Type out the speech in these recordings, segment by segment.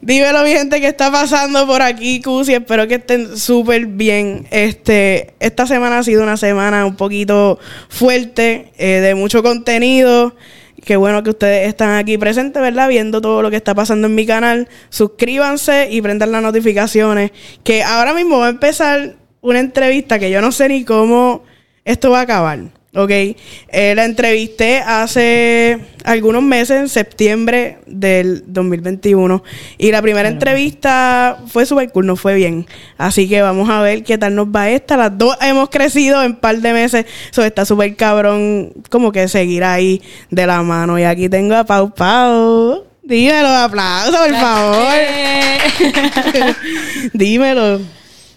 Dímelo, mi gente, que está pasando por aquí, Cusi. Espero que estén súper bien. Este, esta semana ha sido una semana un poquito fuerte, eh, de mucho contenido. Qué bueno que ustedes están aquí presentes, ¿verdad? Viendo todo lo que está pasando en mi canal. Suscríbanse y prendan las notificaciones. Que ahora mismo va a empezar una entrevista que yo no sé ni cómo esto va a acabar. Ok, eh, la entrevisté hace algunos meses, en septiembre del 2021. Y la primera entrevista fue súper cool, no fue bien. Así que vamos a ver qué tal nos va esta. Las dos hemos crecido en un par de meses. Eso está súper cabrón, como que seguir ahí de la mano. Y aquí tengo a Pau Pau. Dímelo, aplausos, por favor. Dímelo.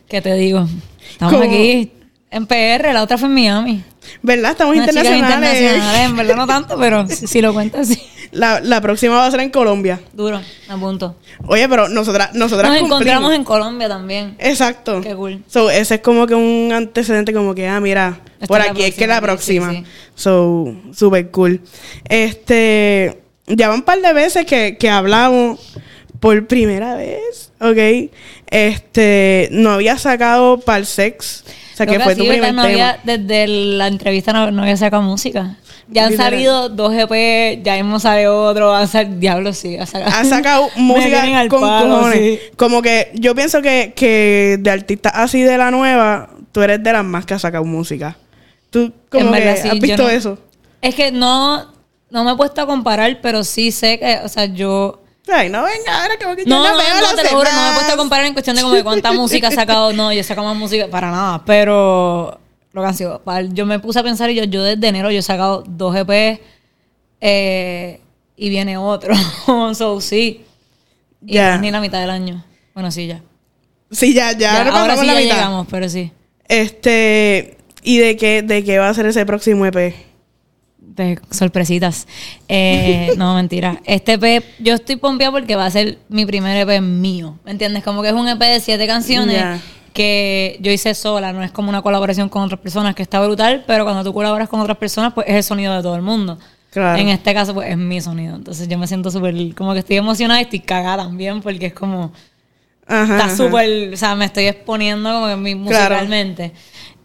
¿Qué te digo? Estamos ¿Cómo? aquí en PR, la otra fue en Miami. ¿Verdad? Estamos internacionales. internacionales, en verdad no tanto, pero si, si lo cuentas, sí. La, la próxima va a ser en Colombia. Duro, a punto. Oye, pero nosotras, nosotras Nos cumplimos. encontramos en Colombia también. Exacto. Qué cool. So, ese es como que un antecedente como que, ah, mira, Esta por aquí es que la próxima, próxima. sí, sí. So, super cool. Este, ya van un par de veces que, que hablamos por primera vez, ¿ok? Este, no había sacado Parsex. O sea, que fue No había- desde la entrevista no, no había sacado música. Ya han Literal. salido dos EP, ya hemos salido otro, a ser Diablo, sí, ha sacado. Ha sacado música con palo, cojones. sí. Como que yo pienso que, que de artistas así de la nueva, tú eres de las más que ha sacado música. Tú como que verdad, sí, has visto no- eso. Es que no, no me he puesto a comparar, pero sí sé que, o sea, yo... Ay, no venga, ahora que No, no, te lo juro, no me he puesto a comparar en cuestión de como de cuánta música ha sacado. No, yo he sacado más música para nada, pero lo que han sido, yo me puse a pensar y yo, yo desde enero yo he sacado dos EP eh, y viene otro. so, sí. Y Ya. ni la mitad del año. Bueno, sí, ya. Sí, ya, ya, Ya, ahora ahora sí la ya mitad. llegamos, pero sí. Este, ¿y de qué, de qué va a ser ese próximo EP? De sorpresitas. Eh, no, mentira. Este EP, yo estoy pompeada porque va a ser mi primer EP mío. ¿Me entiendes? Como que es un EP de siete canciones que yo hice sola. No es como una colaboración con otras personas que está brutal, pero cuando tú colaboras con otras personas, pues es el sonido de todo el mundo. Claro. En este caso, pues es mi sonido. Entonces yo me siento súper, como que estoy emocionada y estoy cagada también porque es como Ajá. está súper, o sea, me estoy exponiendo como que mi- Claro.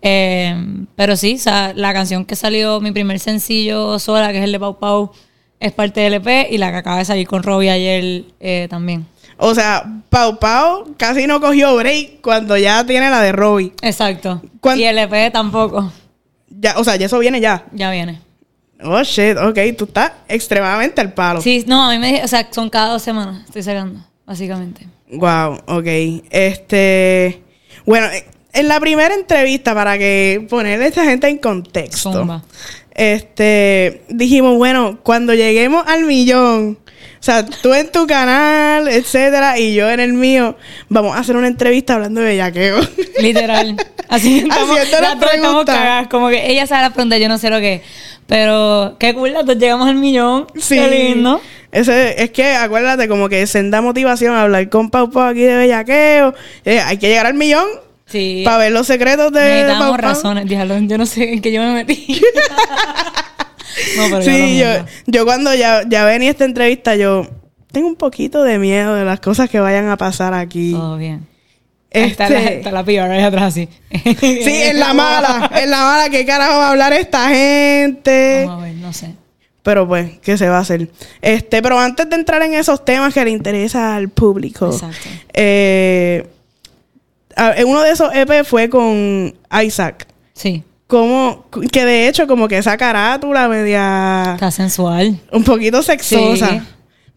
Eh, pero sí, o sea, la canción que salió, mi primer sencillo sola, que es el de Pau Pau, es parte del EP y la que acaba de salir con Robbie ayer eh, también. O sea, Pau Pau casi no cogió break cuando ya tiene la de Robbie. Exacto. ¿Cuán- Y el EP tampoco. Ya, o sea, ya eso viene ya. Ya viene. Oh, shit, ok, tú estás extremadamente al palo. Sí, no, a mí me dije, o sea, son cada dos semanas, estoy sacando, básicamente. Wow, ok. Este, bueno, eh, en la primera entrevista, para que poner a esta gente en contexto, Zumba. este, dijimos, bueno, cuando lleguemos al millón, o sea, tú en tu canal, etcétera, y yo en el mío, vamos a hacer una entrevista hablando de bellaqueo. Literal. Así estamos, Haciendo las las dos estamos preguntas. cagadas. Como que ella sabe la pregunta, yo no sé lo que es. Pero qué cool, las dos llegamos al millón. Sí. Qué lindo. Ese, es que acuérdate, como que senda motivación a hablar con Pau Pau aquí de bellaqueo. Eh, hay que llegar al millón Sí. para ver los secretos de Necesitamos Pau. razones. Dígalo, yo no sé en qué yo me metí. no, pero Sí, yo, yo cuando ya, ya venía esta entrevista, yo tengo un poquito de miedo de las cosas que vayan a pasar aquí. Todo bien. Ahí Está, la, Este, está la piba ahí atrás, sí. sí, en la mala, en la mala, ¿qué carajo va a hablar esta gente? Vamos a ver, no sé. Pero pues, ¿qué se va a hacer? Este, pero antes de entrar en esos temas que le interesa al público, Exacto. eh, uno de esos EP fue con Isaac. Sí. Como, que de hecho, como que esa carátula media. Está sensual. un poquito sexosa. Sí.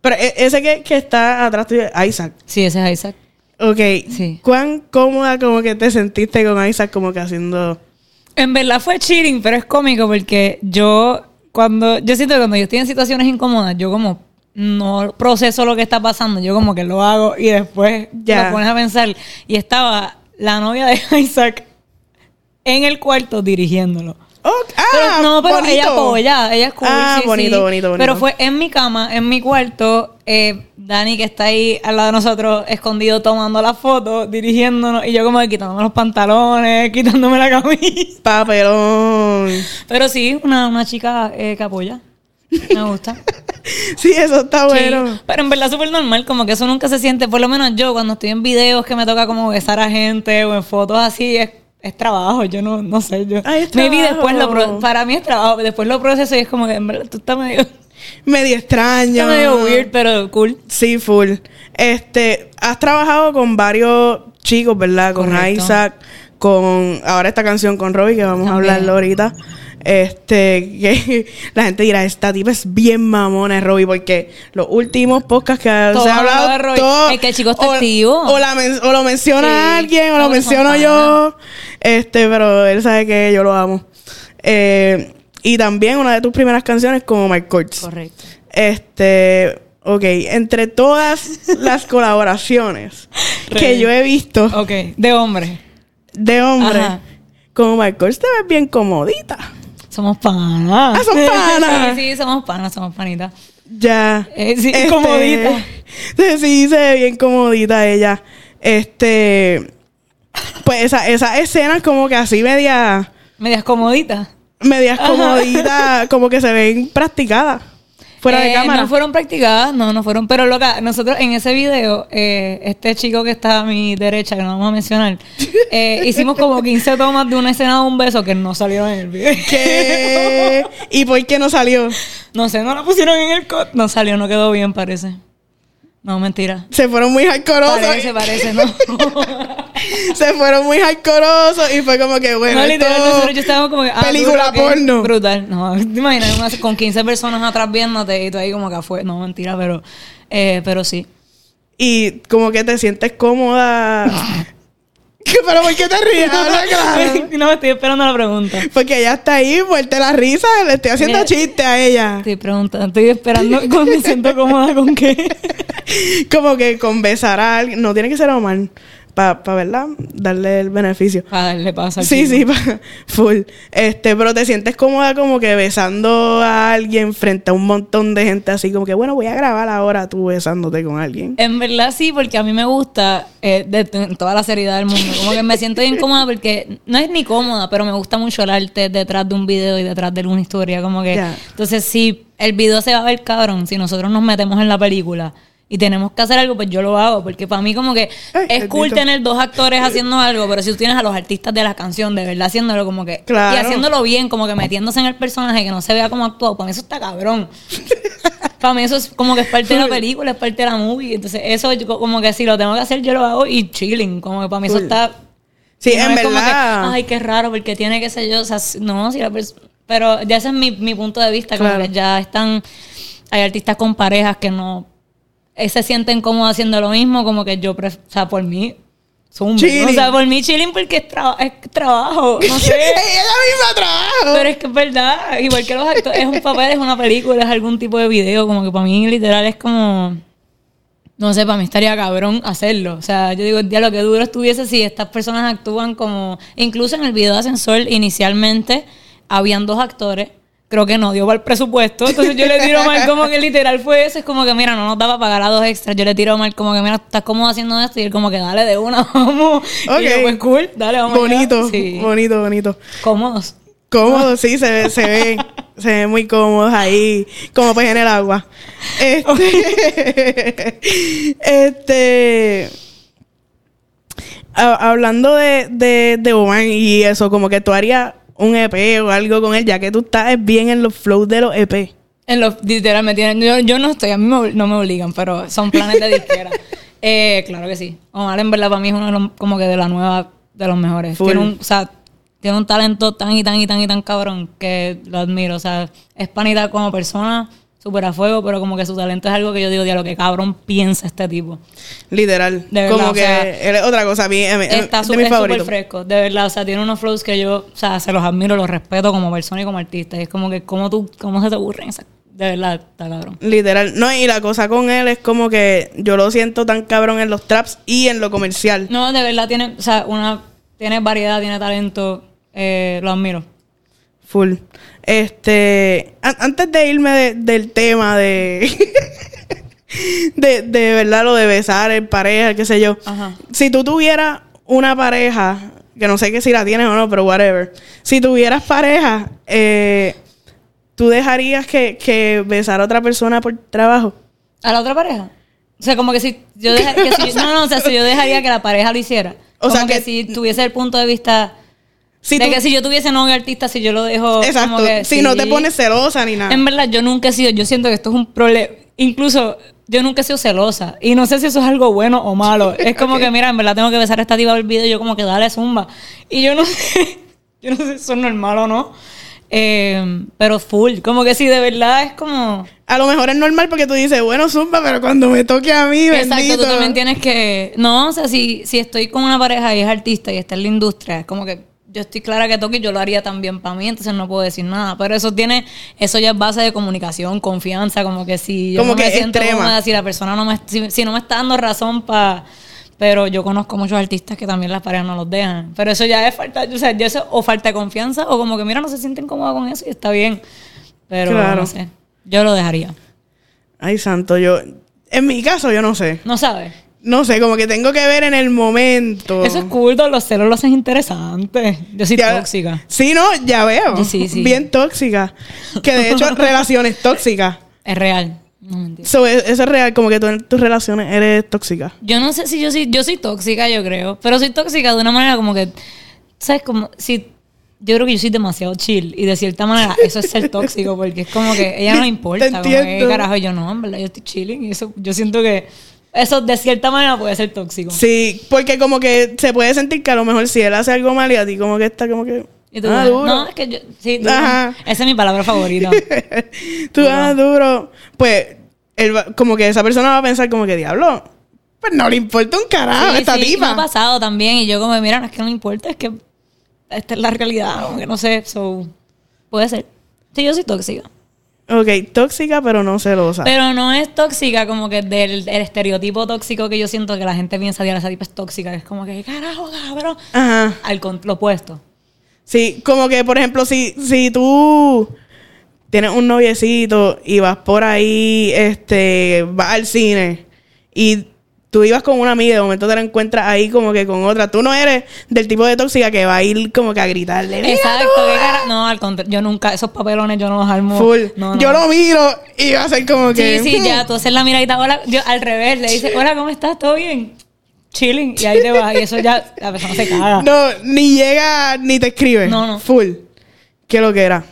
Pero e- ese que, que está atrás tuyo, Isaac. Sí, ese es Isaac. Ok. Sí. ¿Cuán cómoda como que te sentiste con Isaac como que haciendo... En verdad fue cheating, pero es cómico porque yo, cuando, yo siento que cuando yo estoy en situaciones incómodas, yo como no proceso lo que está pasando, yo como que lo hago y después Ya. pones a pensar. Y estaba la novia de Isaac en el cuarto dirigiéndolo. Ah, Pero, no, pero bonito. ella apoya, ella es cool. Ah, sí, bonito, sí. bonito, bonito. Pero fue en mi cama, en mi cuarto, eh, Dani que está ahí al lado de nosotros, escondido tomando la foto, dirigiéndonos, y yo como que quitándome los pantalones, quitándome la camisa. Papelón. Pero sí, una, una chica eh, que apoya. Me gusta. sí, eso está bueno. Sí, pero en verdad súper normal, como que eso nunca se siente, por lo menos yo cuando estoy en videos que me toca como besar a gente o en fotos así, es, es trabajo, yo no, no sé, yo... Ay, Maybe después lo, pro- para mí es trabajo, después lo proceso y es como que en verdad tú estás medio, Medio extraño. estás medio weird, pero cool. Sí, full. Este, has trabajado con varios chicos, ¿verdad? Con. Isaac, con ahora esta canción con Robbie, que vamos a hablarlo ahorita. Este, que la gente dirá, esta tipa es bien mamona, Robbie, porque los últimos podcasts que Todos se ha hablado de Robbie. todo- Es que el chico está o, activo. O, la men- o lo menciona Sí. alguien, o lo menciono yo. Este, pero él sabe que yo lo amo. Eh, y también una de tus primeras canciones como Mike Courts. Correcto. Este, ok, entre todas las colaboraciones que yo he visto Ok, de hombre. de hombre, Ajá. como Michael, te ves bien comodita. Somos panas. Ah, son panas. sí, sí, somos panas, somos panitas. Ya. Eh, sí, Este, comodita. Sí, sí, se ve bien comodita ella. Este, pues esa, esa escena como que así media, Medias comoditas. medias comoditas, como que se ven practicadas. Fuera de Eh, cámara. No fueron practicadas, no, no fueron. Pero loca, nosotros en ese video, eh, este chico que está a mi derecha, que no vamos a mencionar, eh, hicimos como 15 tomas de una escena de un beso que no salieron en el video. ¿Qué? ¿Y por qué no salió? No sé, no la pusieron en el cut. No salió, no quedó bien, parece. No, mentira. Se fueron muy hardcoreosos. Parece, parece, no. se fueron muy hardcoreosos y fue como que, bueno, no, literal, nosotros yo estaba como que. ah, película duro, porno. Brutal. No, te imaginas una- con 15 personas atrás viéndote y tú ahí como que fue. No, mentira, pero, eh, pero sí. Y como que te sientes cómoda. ¿Pero por qué te ríes? Habla claro. no, estoy esperando la pregunta. Porque ella está ahí, muerte la risa, le estoy haciendo Mira. chiste a ella. Estoy preguntando, estoy esperando con me siento cómoda con qué. Como que con besar a alguien. No tiene que ser Omar. Para, ¿verdad? Darle el beneficio. Para darle paso Sí, chico. sí, pa- full. Este, pero te sientes cómoda como que besando a alguien frente a un montón de gente así, como que bueno, voy a grabar ahora tú besándote con alguien. En verdad sí, porque a mí me gusta eh, de, toda la seriedad del mundo. Como que me siento bien cómoda porque no es ni cómoda, pero me gusta mucho el arte detrás de un video y detrás de una historia. Como que. Entonces, si el video se va a ver cabrón, si nosotros nos metemos en la película y tenemos que hacer algo, pues yo lo hago. Porque para mí, como que Ay, es cool tener dos actores haciendo algo, pero si tú tienes a los artistas de la canción de verdad haciéndolo como que. Claro. Y haciéndolo bien, como que metiéndose en el personaje, que no se vea como actuado, para mí eso está cabrón. Para mí eso es como que es parte de la película, es parte de la movie. Entonces, eso yo como que si lo tengo que hacer, yo lo hago y chilling. Como que para mí eso está. Sí, no en es como que, verdad. Ay, qué raro, porque tiene que ser yo. O sea, no, si la Pero ya ese es mi, mi punto de vista. Como que ya están. Hay artistas con parejas que no. Eh, se sienten cómodos haciendo lo mismo. Como que yo. o sea, por mí. zumba. O sea, por mí chilling porque es, traba- es trabajo. No sé. ella misma trabajo. Pero es que es verdad, igual que los actores, es un papel, es una película, es algún tipo de video, como que para mí literal es como, no sé, para mí estaría cabrón hacerlo. O sea, yo digo, ya lo que duro estuviese si estas personas actúan como, incluso en el video de Ascensor inicialmente habían dos actores. Creo que no dio para el presupuesto. Entonces yo le tiro mal como que literal fue eso. Es como que, mira, no nos daba para pagar a dos extras. Yo le tiro mal como que, mira, estás cómodo haciendo esto. Y él como que, dale de una, vamos. Ok. Y yo, pues cool, dale, vamos. bonito, Sí. bonito, bonito. Cómodos. Cómodo, sí, se ve, se ve, se ve muy cómodos ahí, como pues en el agua. Este, este, ha- hablando de, de, de Oman y eso, como que tú harías un EP o algo con él, ya que tú estás bien en los flows de los EP. En los literal me tienen. Yo, yo no estoy, a mí me no me obligan, pero son planes de disquera. eh, claro que sí. Omar en verdad para mí es uno de los, como que de la nueva, de los mejores. Full. Tiene un, o sea, tiene un talento tan y tan y tan y tan cabrón que lo admiro. O sea, es panita como persona, súper a fuego, pero como que su talento es algo que yo digo, lo que cabrón piensa este tipo. Literal. De verdad, como o que sea, otra cosa. A mí, a mí- Está súper fresco, de verdad. O sea, tiene unos flows que yo, o sea, se los admiro, los respeto como persona y como artista. Y es como que, ¿cómo tú, cómo se te ocurren esas? De verdad, está cabrón. Literal. No, y la cosa con él es como que yo lo siento tan cabrón en los traps y en lo comercial. No, de verdad tiene, o sea, una, tiene variedad, tiene talento, eh, lo admiro. Full. Este. an- antes de irme de- del tema de. de, de verdad lo de besar en pareja, qué sé yo. Ajá. Si tú tuvieras una pareja, que no sé que si la tienes o no, pero whatever. Si tuvieras pareja, eh, ¿tú dejarías que, que besar a otra persona por trabajo? ¿A la otra pareja? O sea, como que si yo dejaría... Que si, no, no, o sea, si yo dejaría que la pareja lo hiciera. O O sea, sea, que, que- si tuviese el punto de vista... Si de tú- que si yo tuviese novio artista, si yo lo dejo... Exacto. como que si no te pones celosa ni nada. En verdad, yo nunca he sido, yo siento que esto es un problema. Incluso yo nunca he sido celosa. Y no sé si eso es algo bueno o malo. Es como que, mira, en verdad tengo que besar a esta diva del video y yo como que dale zumba. Y yo no sé, yo no sé si eso es normal o no. Eh, pero full. Como que sí, de verdad es como. A lo mejor es normal porque tú dices, bueno, zumba, pero cuando me toque a mí, bendito. Exacto, tú también tienes que. No, o sea, si, si estoy con una pareja y es artista y está en la industria, es como que yo estoy clara que toque y yo lo haría también para mí, entonces no puedo decir nada. Pero eso tiene, eso ya es base de comunicación, confianza, como que si yo Como no me siento cómoda, si la persona no me, si, si no me está dando razón para. Pero yo conozco muchos artistas que también las parejas no los dejan. Pero eso ya es falta, o sea, ya eso o falta de confianza o como que mira, no se sienten cómodos con eso y está bien. Pero Claro. no sé. Yo lo dejaría. Ay, santo, yo... En mi caso, yo no sé. ¿No sabes? No sé, como que tengo que ver en el momento. Eso es cool, los celos lo hacen interesante. Yo soy Ya- tóxica. Sí, no, ya veo. Sí, sí. Bien tóxica. Que de hecho, relaciones tóxicas. Es real. No mentira. So, e- eso es real, como que tú en tus relaciones eres tóxica. Yo no sé si yo soy, yo soy tóxica, yo creo. Pero soy tóxica de una manera como que, ¿sabes? Como si yo creo que yo soy demasiado chill. Y de cierta manera, eso es ser tóxico, porque es como que ella no le importa. Como que, carajo, yo no, en verdad, yo estoy chilling. Y eso, yo siento que eso de cierta manera puede ser tóxico. Sí, porque como que se puede sentir que a lo mejor si él hace algo mal y a ti como que está como que... Y tú, ah, no, duro. es que yo, sí, duro. Ajá. Esa es mi palabra favorita. tú, ah, duro. Pues, él va- como que esa persona va a pensar como que, diablo, pues no le importa un carajo Sí, esta sí, tipa. Me ha pasado también. Y yo como, mira, no es que no me importa, es que esta es la realidad. Como que no sé, so, puede ser. Sí, yo soy tóxica. Ok, tóxica pero no celosa. Pero no es tóxica como que del el estereotipo tóxico que yo siento que la gente piensa de esa tipa es tóxica. Es como que, carajo, cabrón. Ajá. Al lo opuesto. Sí, como que, por ejemplo, si, si tú tienes un noviecito y vas por ahí, este, vas al cine y tú ibas con una amiga y de momento te la encuentras ahí como que con otra, tú no eres del tipo de tóxica que va a ir como que a gritarle. "Mira Exacto, tú, qué ah". cara. No, al contrario, yo nunca, esos papelones yo no los armo. Full. No, no. Yo lo miro y va a ser como que... Sí, sí, ya, tú haces la miradita, hola, yo al revés, le dices, hola, ¿cómo estás? ¿Todo bien? Chilling, y ahí te vas, y eso ya, la persona se caga. No, ni llega, ni te escribe. No, no. Full. ¿Qué lo que era?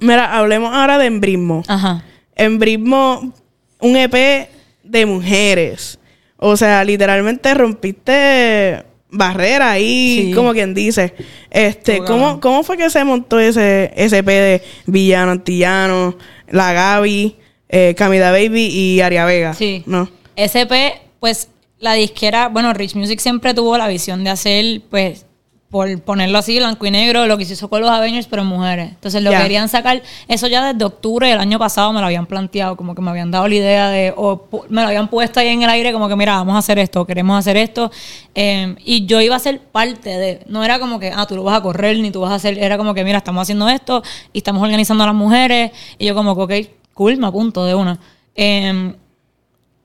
Mira, hablemos ahora de embrismo. Ajá. Embrismo, un EP de mujeres. O sea, literalmente rompiste barrera ahí, Sí. como quien dice. Este, ¿cómo. ¿cómo fue que se montó ese, ese EP de Villano Antillano, La Gaby, eh, Camila Baby y Aria Vega? Sí. ¿No? SP, pues la disquera, bueno, Rich Music siempre tuvo la visión de hacer, pues, por ponerlo así, blanco y negro, lo que se hizo con los Avengers, pero mujeres. Entonces lo querían sacar, eso ya desde octubre del año pasado me lo habían planteado, como que me habían dado la idea de, o me lo habían puesto ahí en el aire, como que mira, vamos a hacer esto, queremos hacer esto. Eh, y yo iba a ser parte de, no era como que, ah, tú lo vas a correr, ni tú vas a hacer, era como que, mira, estamos haciendo esto y estamos organizando a las mujeres. Y yo como que, ok, cool, me apunto de una. Eh,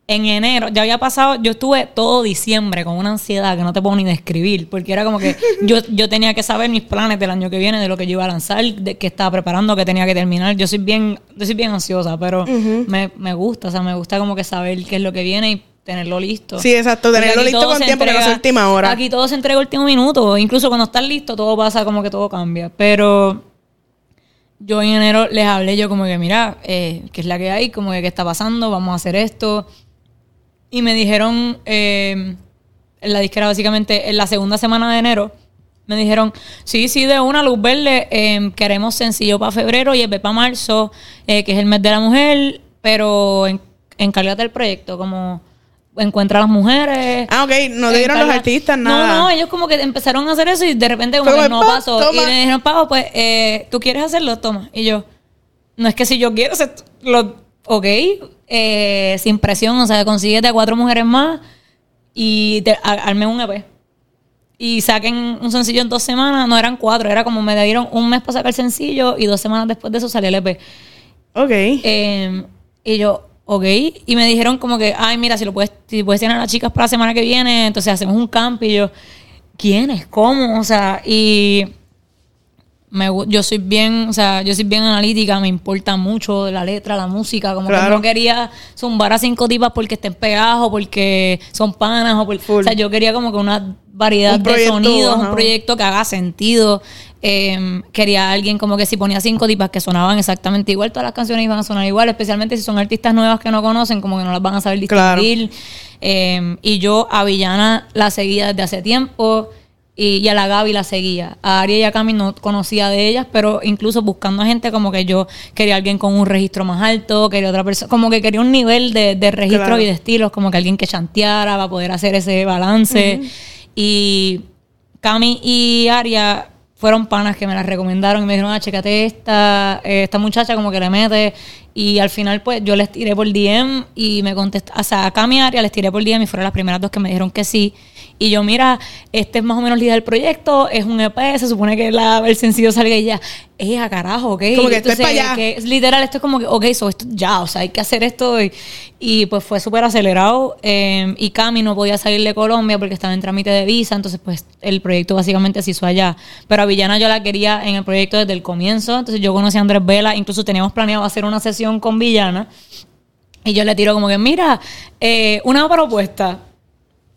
en enero, ya había pasado, yo estuve todo diciembre con una ansiedad que no te puedo ni describir, porque era como que yo, yo tenía que saber mis planes del año que viene, de lo que yo iba a lanzar, de qué estaba preparando, que tenía que terminar. Yo soy bien, yo soy bien ansiosa, pero me, me gusta, o sea, me gusta como que saber qué es lo que viene y tenerlo listo. Sí, exacto, tenerlo listo con tiempo, que no entrega- última hora. Aquí todo se entrega último minuto, incluso cuando estás listo todo pasa como que todo cambia, pero yo en enero les hablé yo como que, mira, eh, ¿qué es la que hay? Como que, ¿qué está pasando? Vamos a hacer esto. Y me dijeron, eh, en la disquera básicamente, en la segunda semana de enero, me dijeron, sí, sí, de una luz verde, eh, queremos sencillo para febrero y el para marzo, eh, que es el mes de la mujer, pero en, encárgate del proyecto, como encuentra a las mujeres. Ah, ok, no te dieron los artistas nada. No, no, ellos como que empezaron a hacer eso y de repente como Fue que como, no "Pa, pasó. toma". Y me dijeron, Pavo, pues, eh, ¿tú quieres hacerlo? Toma. Y yo, no es que si yo quiero, o sea, lo, ok, eh, sin presión, o sea, consíguete a cuatro mujeres más y te, a- arme un EP. Y saquen un sencillo en dos semanas, no eran cuatro, era como me dieron un mes para sacar el sencillo y dos semanas después de eso salió el EP. Ok. Eh, y yo, ok. Y me dijeron como que, ay, mira, si lo puedes, si puedes tener a las chicas para la semana que viene, entonces hacemos un camp. Y yo, ¿quiénes? ¿Cómo? O sea, y me, yo soy bien, o sea, yo soy bien analítica, me importa mucho la letra, la música, como que no quería zumbar a cinco tipas porque estén pegadas o porque son panas o por, o sea, yo quería como que una variedad de sonidos, ajá. un proyecto que haga sentido. Eh, quería alguien como que si ponía cinco tipas que sonaban exactamente igual, todas las canciones iban a sonar igual, especialmente si son artistas nuevas que no conocen, como que no las van a saber Claro. distinguir. Eh, y yo a Villana la seguía desde hace tiempo y, y a la Gaby la seguía. A Aria y a Cami no conocía de ellas, pero incluso buscando a gente como que yo quería alguien con un registro más alto, quería otra persona, como que quería un nivel de, de registro Claro. y de estilos, como que alguien que chanteara para poder hacer ese balance. Y Cami y Aria fueron panas que me las recomendaron y me dijeron, ah, chécate esta, eh, esta muchacha como que le mete. Y al final, pues, yo les tiré por DM y me contestaron, o sea, a Cami y Aria les tiré por DM y fueron las primeras dos que me dijeron que sí. Y yo, mira, este es más o menos la idea del proyecto, es un EP, se supone que la, el sencillo salga y ya, es a carajo, ¿ok? Como que esto es pa' allá. que literal, esto es como que, ok, so esto ya, o sea, hay que hacer esto. Y, y, pues fue súper acelerado. eh, y Cami no podía salir de Colombia porque estaba en trámite de visa, entonces pues el proyecto básicamente se hizo allá. Pero a Villana yo la quería en el proyecto desde el comienzo, entonces yo conocí a Andrés Vela, incluso teníamos planeado hacer una sesión con Villana. Y yo le tiro como que, mira, eh, una propuesta.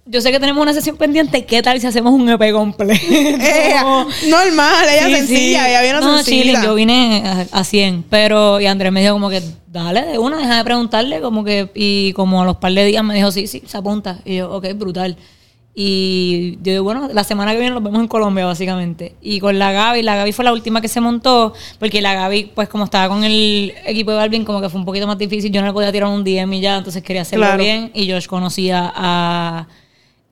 Yo sé que tenemos una sesión pendiente, ¿qué tal si hacemos un EP completo? Ella, normal, ella Sí, sencilla, sí. ella viene no, sencilla. yo vine a, a 100, pero y Andrés me dijo como que dale de una, deja de preguntarle, como que y como a los par de días me dijo sí, sí, se apunta y yo, ok, brutal. Y yo digo, bueno, la semana que viene nos vemos en Colombia, básicamente. Y con la Gaby, la Gaby fue la última que se montó, porque la Gaby, pues como estaba con el equipo de Balvin, como que fue un poquito más difícil, yo no le podía tirar un DM y ya, entonces quería hacerlo Claro. bien. Y Josh conocía a,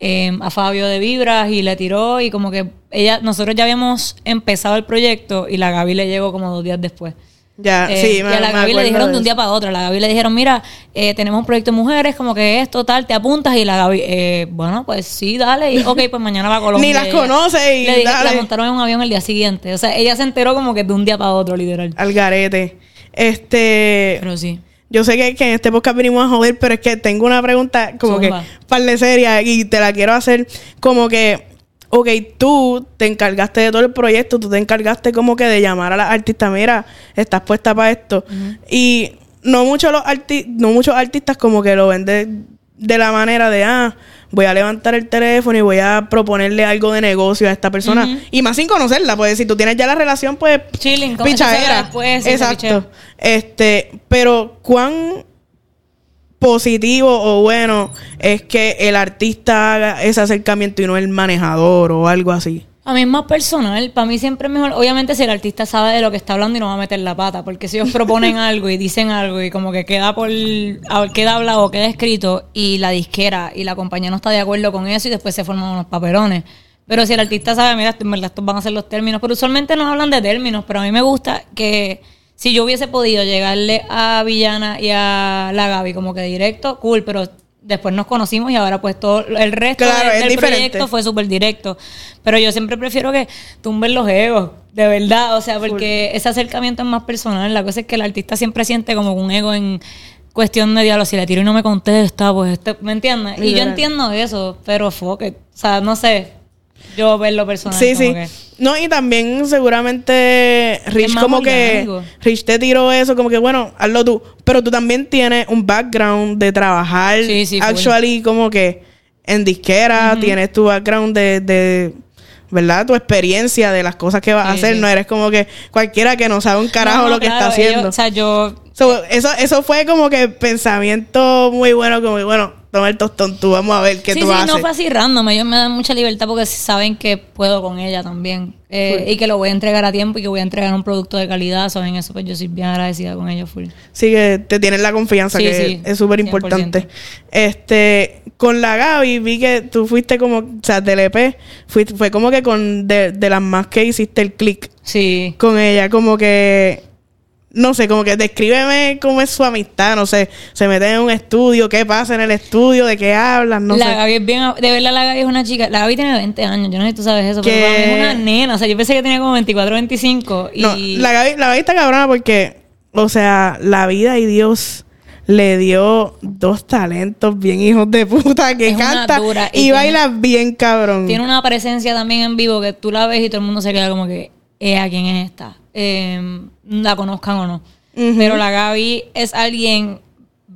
eh, a Fabio de Vibras y le tiró y como que ella, nosotros ya habíamos empezado el proyecto y la Gaby le llegó como dos días después. Ya, Eh, sí, y me, a la Gaby le dijeron de un día para otro. A la Gaby le dijeron, mira, eh, tenemos un proyecto de mujeres, como que esto, tal, te apuntas. Y la Gaby, eh, bueno, pues sí, dale. Y, ok, pues mañana va a Colombia. Ni las Y conoce y le dije- dale. La montaron en un avión el día siguiente. O sea, ella se enteró como que de un día para otro, literal. Al garete. Este. Pero sí. Yo sé que, que en este podcast venimos a joder, pero es que tengo una pregunta como Zumba. que par de seria y te la quiero hacer como que, ok, tú te encargaste de todo el proyecto, tú te encargaste como que de llamar a las artistas, mira, estás puesta para esto. Y no muchos los arti no muchos artistas como que lo ven de, la manera de, ah, voy a levantar el teléfono y voy a proponerle algo de negocio a esta persona. Y más sin conocerla, pues si tú tienes ya la relación, pues Chilling, pichadera. después, Exacto. Este, pero cuán positivo o bueno es que el artista haga ese acercamiento y no el manejador o algo así. A mí es más personal. Para mí siempre es mejor. Obviamente, si el artista sabe de lo que está hablando y no va a meter la pata. Porque si ellos proponen algo y dicen algo y como que queda por. a- queda hablado queda escrito y la disquera y la compañía no está de acuerdo con eso y después se forman unos papelones. Pero si el artista sabe, mira, esto- en verdad estos van a ser los términos. Pero usualmente no hablan de términos. Pero a mí me gusta que. Si yo hubiese podido llegarle a Villana y a la Gaby como que directo, cool, pero después nos conocimos y ahora pues todo el resto Claro, del proyecto fue súper directo. Pero yo siempre prefiero que tumben los egos, de verdad. O sea, porque ese acercamiento es más personal. La cosa es que el artista siempre siente como un ego en cuestión de diálogo. Si le tiro y no me contesta, pues, este, ¿me entiendes? Y yo entiendo eso, pero fuck it. O sea, no sé. Yo verlo personal. Sí, sí. que- No, y también seguramente Rich como que. Rich te tiró eso como que bueno, hazlo tú, pero tú también tienes un background de trabajar Sí, sí, actually como que en disquera, tienes tu background de, de ¿verdad? Tu experiencia de las cosas que vas a hacer, sí. no eres como que cualquiera que no sabe un carajo No, no, lo que claro, está haciendo. ellos- o sea, yo So, eso, eso fue como que pensamiento muy bueno, como bueno, toma el tostón tú, vamos a ver qué sí, tú sí, haces. no fue así random. Ellos me dan mucha libertad porque saben que puedo con ella también. Eh, y que lo voy a entregar a tiempo y que voy a entregar un producto de calidad. Saben eso, pues yo soy bien agradecida con ellos full. Sí, que te tienen la confianza, Sí, que es súper importante. 100%. Este, con la Gaby vi que tú fuiste como, o sea, del EP, fuiste, fue como que con de, de las más que hiciste el click Sí. con ella, como que, no sé, como que descríbeme cómo es su amistad, no sé, se meten en un estudio, qué pasa en el estudio, de qué hablan, no la sé. Gaby es bien, de verdad la Gaby es una chica, la Gaby tiene 20 años, yo no sé si tú sabes eso, ¿Qué? pero para mí es una nena, o sea, yo pensé que tenía como 24 25 y No, la Gaby, la Gaby está cabrona porque, o sea, la vida y Dios le dio dos talentos bien hijos de puta que Es canta dura y y, tiene- baila bien cabrón. tiene una presencia también en vivo que tú la ves y todo el mundo se queda como que eh, a quién es esta, eh, la conozcan o no. Pero la Gaby es alguien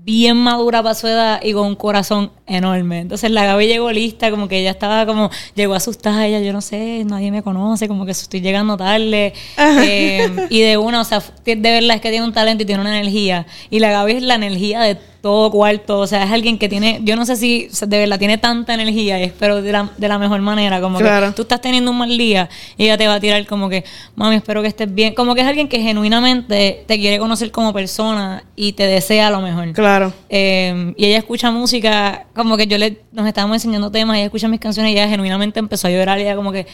bien madura para su edad y con un corazón enorme. Entonces la Gaby llegó lista, como que ella estaba como, llegó asustada, ella, yo no sé, nadie me conoce, como que estoy llegando tarde. Eh, y de una, o sea, de verdad es que tiene un talento y tiene una energía. Y la Gaby es la energía de todo cuarto, o sea, es alguien que tiene, yo no sé si de verdad tiene tanta energía y espero de la, de la mejor manera, como Claro. que tú estás teniendo un mal día y ella te va a tirar como que, mami, espero que estés bien, como que es alguien que genuinamente te quiere conocer como persona y te desea lo mejor. Claro. Eh, y ella escucha música, como que yo le, nos estábamos enseñando temas, ella escucha mis canciones y ella genuinamente empezó a llorar ella como que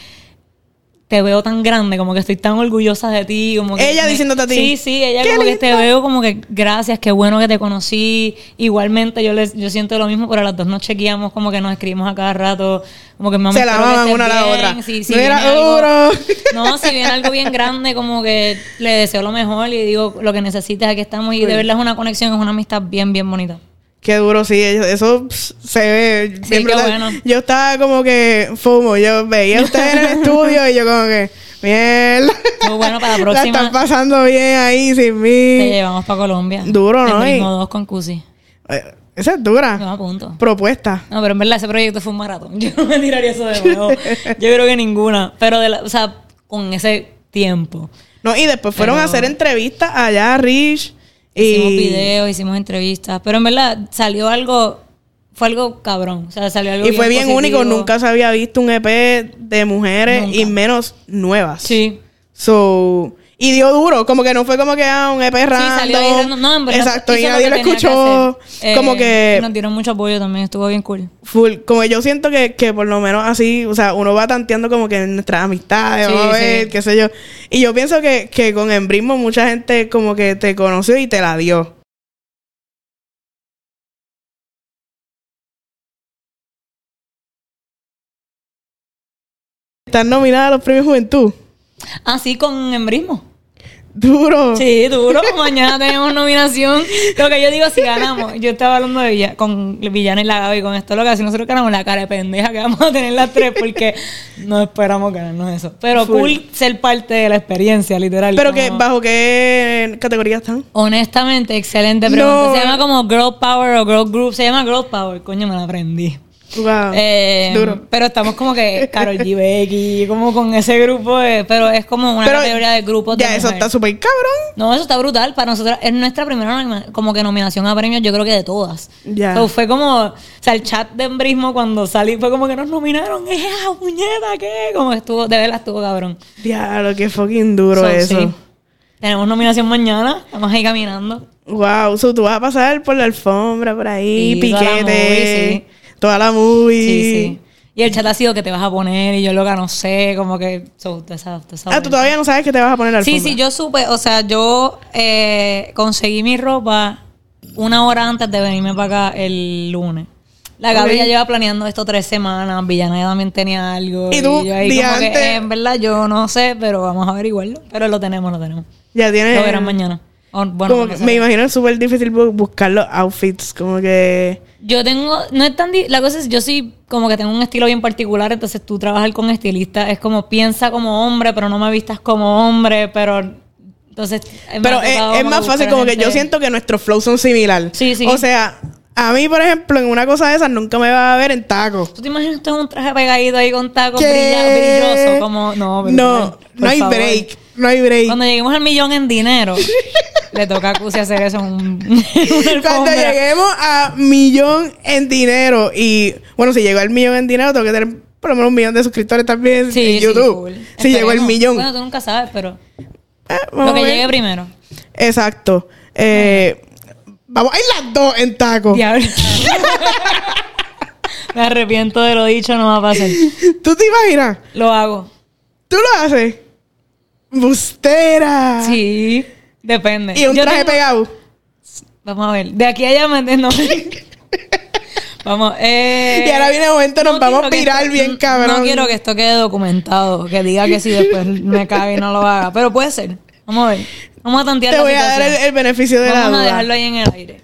te veo tan grande, como que estoy tan orgullosa de ti, como que Ella me- diciéndote a ti. Sí, sí, ella ¡Qué como que te veo como que gracias, qué bueno que te conocí. Igualmente yo les, yo siento lo mismo, pero las dos nos chequeamos, como que nos escribimos a cada rato, como que mami, Se la una a la otra. si- si No era algo- duro. no, si viene algo bien grande, como que le deseo lo mejor y digo lo que necesites, aquí estamos. Y de verdad es una conexión, es una amistad bien, bien bonita. Qué duro, sí. Eso pss, se ve Sí, qué bueno. Yo estaba como que fumo. Yo veía a ustedes en el estudio y yo como que, mierda. Muy bueno para la próxima. están pasando bien ahí sin Te mí. llevamos para Colombia. Duro, ¿no? Y- dos con Cusi. Eh, Esa es dura. No, punto. Propuesta. No, pero en verdad ese proyecto fue un maratón. Yo no me tiraría eso de nuevo. Yo creo que ninguna. Pero, de la, o sea, con ese tiempo. No, y después fueron Pero- a hacer entrevistas allá a Rich. Hicimos videos, hicimos entrevistas. Pero en verdad salió algo... Fue algo cabrón. O sea, salió algo Y fue bien positivo. único. Nunca se había visto un EP de mujeres Nunca. y menos nuevas. Sí. So, y dio duro, como que no fue como que ah, un EP random. Sí, salió ahí random. No, en verdad. Exacto, y nadie lo que escuchó. Eh, como que Nos dieron mucho apoyo también. Estuvo bien cool. full. Como yo siento que, que por lo menos así, o sea, uno va tanteando como que en nuestras amistades, Sí, vamos a ver, sí. qué sé yo. Y yo pienso que, que con Embrismo mucha gente como que te conoció y te la dio. Estás nominada a los premios Juventud. Así con embrismo. Duro. Sí, duro. Mañana tenemos nominación. Lo que yo digo, si ganamos, yo estaba hablando de Villa, con Villana y la Gaby, con esto lo que si nosotros ganamos la cara de pendeja que vamos a tener las tres porque no esperamos ganarnos eso. Pero Full. cool ser parte de la experiencia, literal. Pero que, ¿bajo qué categoría están? Honestamente, excelente pregunta. No. Se llama como Girl Power o Girl Group. Se llama Girl Power. Coño, me la aprendí. Wow. Eh, Duro. Pero estamos como que Carol G. Becky, como con ese grupo. de- pero es como una Pero categoría de grupos de Ya, eso mujer. está súper cabrón. No, eso está brutal. Para nosotros es nuestra primera como que nominación a premios, yo creo que de todas. Ya. So, fue como, o sea, el chat de embrismo cuando salí fue como que nos nominaron. ¡Eh, puñeta, qué! Como que estuvo, de verdad estuvo cabrón. Diablo, qué fucking duro So, eso. sí. Tenemos nominación mañana, estamos ahí caminando. Wow, so, tú vas a pasar por la alfombra, por ahí, Sí, piquete, toda la movie. Sí, sí. Y el chat ha sido que te vas a poner y yo lo que no sé, como que... So, usted sabe, usted sabe. Ah, tú todavía no sabes que te vas a poner la Sí, sí, yo supe, o sea, yo eh, conseguí mi ropa una hora antes de venirme para acá el lunes. La Gaby ya lleva planeando esto tres semanas, Villana ya también tenía algo. ¿Y tú, yo ahí día como que, antes? eh, en verdad, yo no sé, pero vamos a averiguarlo. Pero lo tenemos, lo tenemos. Ya tienes. Lo verán mañana. O, bueno, como que me imagino es súper difícil bu- buscar los outfits, como que. Yo tengo, no es tan, la cosa es, yo sí como que tengo un estilo bien particular, entonces tú trabajar con estilistas es como piensa como hombre, pero no me vistas como hombre, pero entonces... Pero es, más fácil, como que yo siento que nuestros flows son similar. Sí, sí. O sea, a mí, por ejemplo, en una cosa de esas nunca me va a ver en tacos. ¿Tú te imaginas tú en un traje pegadito ahí con tacos brilloso? Como, no, No, no hay break. No hay break. Cuando lleguemos al millón en dinero, le toca a Cusi hacer eso en un, Cuando lleguemos a millón en dinero y bueno, si llegó al millón en dinero, tengo que tener por lo menos un millón de suscriptores también Sí, en sí, YouTube. cool. Si llegó el Esperemos. millón. Bueno, tú nunca sabes, pero Eh, lo que llegue primero. Exacto. Eh, vamos a ir las dos en taco. Diablo. Me arrepiento de lo dicho, no va a pasar. ¿Tú te imaginas? Lo hago. ¿Tú lo haces? Bustera. Sí, depende. Y un Yo traje tengo- pegado. Vamos a ver. De aquí a allá me no. Vamos, eh, Y ahora viene el momento, nos vamos quiero a pirar esto- bien cabrón. No quiero que esto quede documentado, que diga que si después me cague y no lo haga. Pero puede ser. Vamos a ver. Vamos a tantear Te la voy a dar el, beneficio de la Vamos a duda. dejarlo ahí en el aire.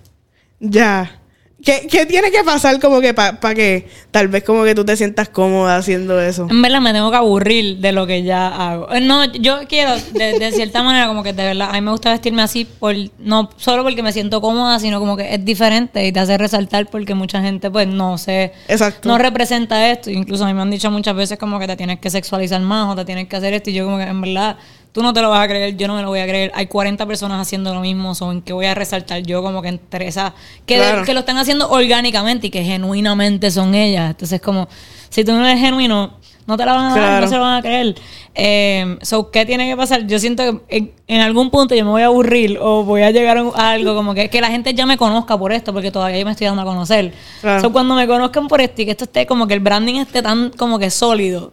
Ya. ¿Qué, qué tiene que pasar como que para que tal vez como que tú te sientas cómoda haciendo eso? En verdad me tengo que aburrir de lo que ya hago. Eh, No, yo quiero, de, de cierta manera, como que de verdad, a mí me gusta vestirme así, por, no solo porque me siento cómoda, sino como que es diferente y te hace resaltar porque mucha gente pues no se... Exacto. No representa esto. Incluso a mí me han dicho muchas veces como que te tienes que sexualizar más o te tienes que hacer esto. Y yo como que en verdad, tú no te lo vas a creer, yo no me lo voy a creer. Hay 40 personas haciendo lo mismo, son que voy a resaltar yo como que entre esas... Que, Claro. que lo están haciendo orgánicamente y que genuinamente son ellas. Entonces como, si tú no eres genuino, no te la van a dar, no se lo van a creer. Eh, so, ¿qué tiene que pasar? Yo siento que en, en algún punto yo me voy a aburrir o voy a llegar a algo como que, que la gente ya me conozca por esto, porque todavía yo me estoy dando a conocer. Claro. So, cuando me conozcan por esto y que esto esté como que el branding esté tan como que sólido,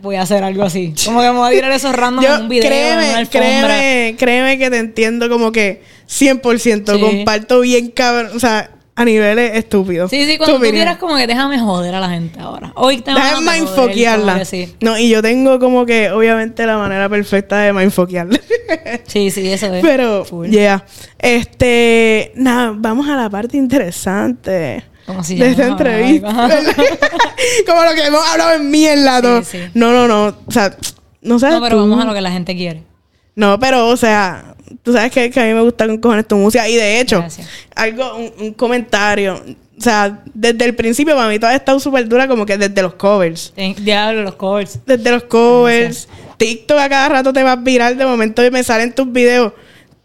voy a hacer algo así. Como que me voy a tirar esos random en un video, en una créeme, créeme, créeme que te entiendo como que 100%. Sí. Comparto bien cabrón. O sea, a niveles estúpidos. Sí, sí, cuando tú quieras como que déjame joder a la gente ahora. Hoy te Déjame a mindfoquearla. Sí. No, y yo tengo como que, obviamente, la manera perfecta de mindfoquearla. sí, sí, eso es. Pero, Full. yeah. Este, nada, vamos a la parte interesante. ¿Cómo se de esta llama? entrevista. Como lo que hemos hablado en mierda. Sí, todo. sí. No, no, no. O sea, no sabes No, pero tú. vamos a lo que la gente quiere. No, pero, o sea, tú sabes que, que a mí me gusta con cojones tu música. Y de hecho, Gracias. algo, un, un comentario. O sea, desde el principio para mí todo ha estado súper dura, como que desde los covers. Diablo, los covers. Desde los covers. TikTok a cada rato te vas viral. De momento me salen tus videos.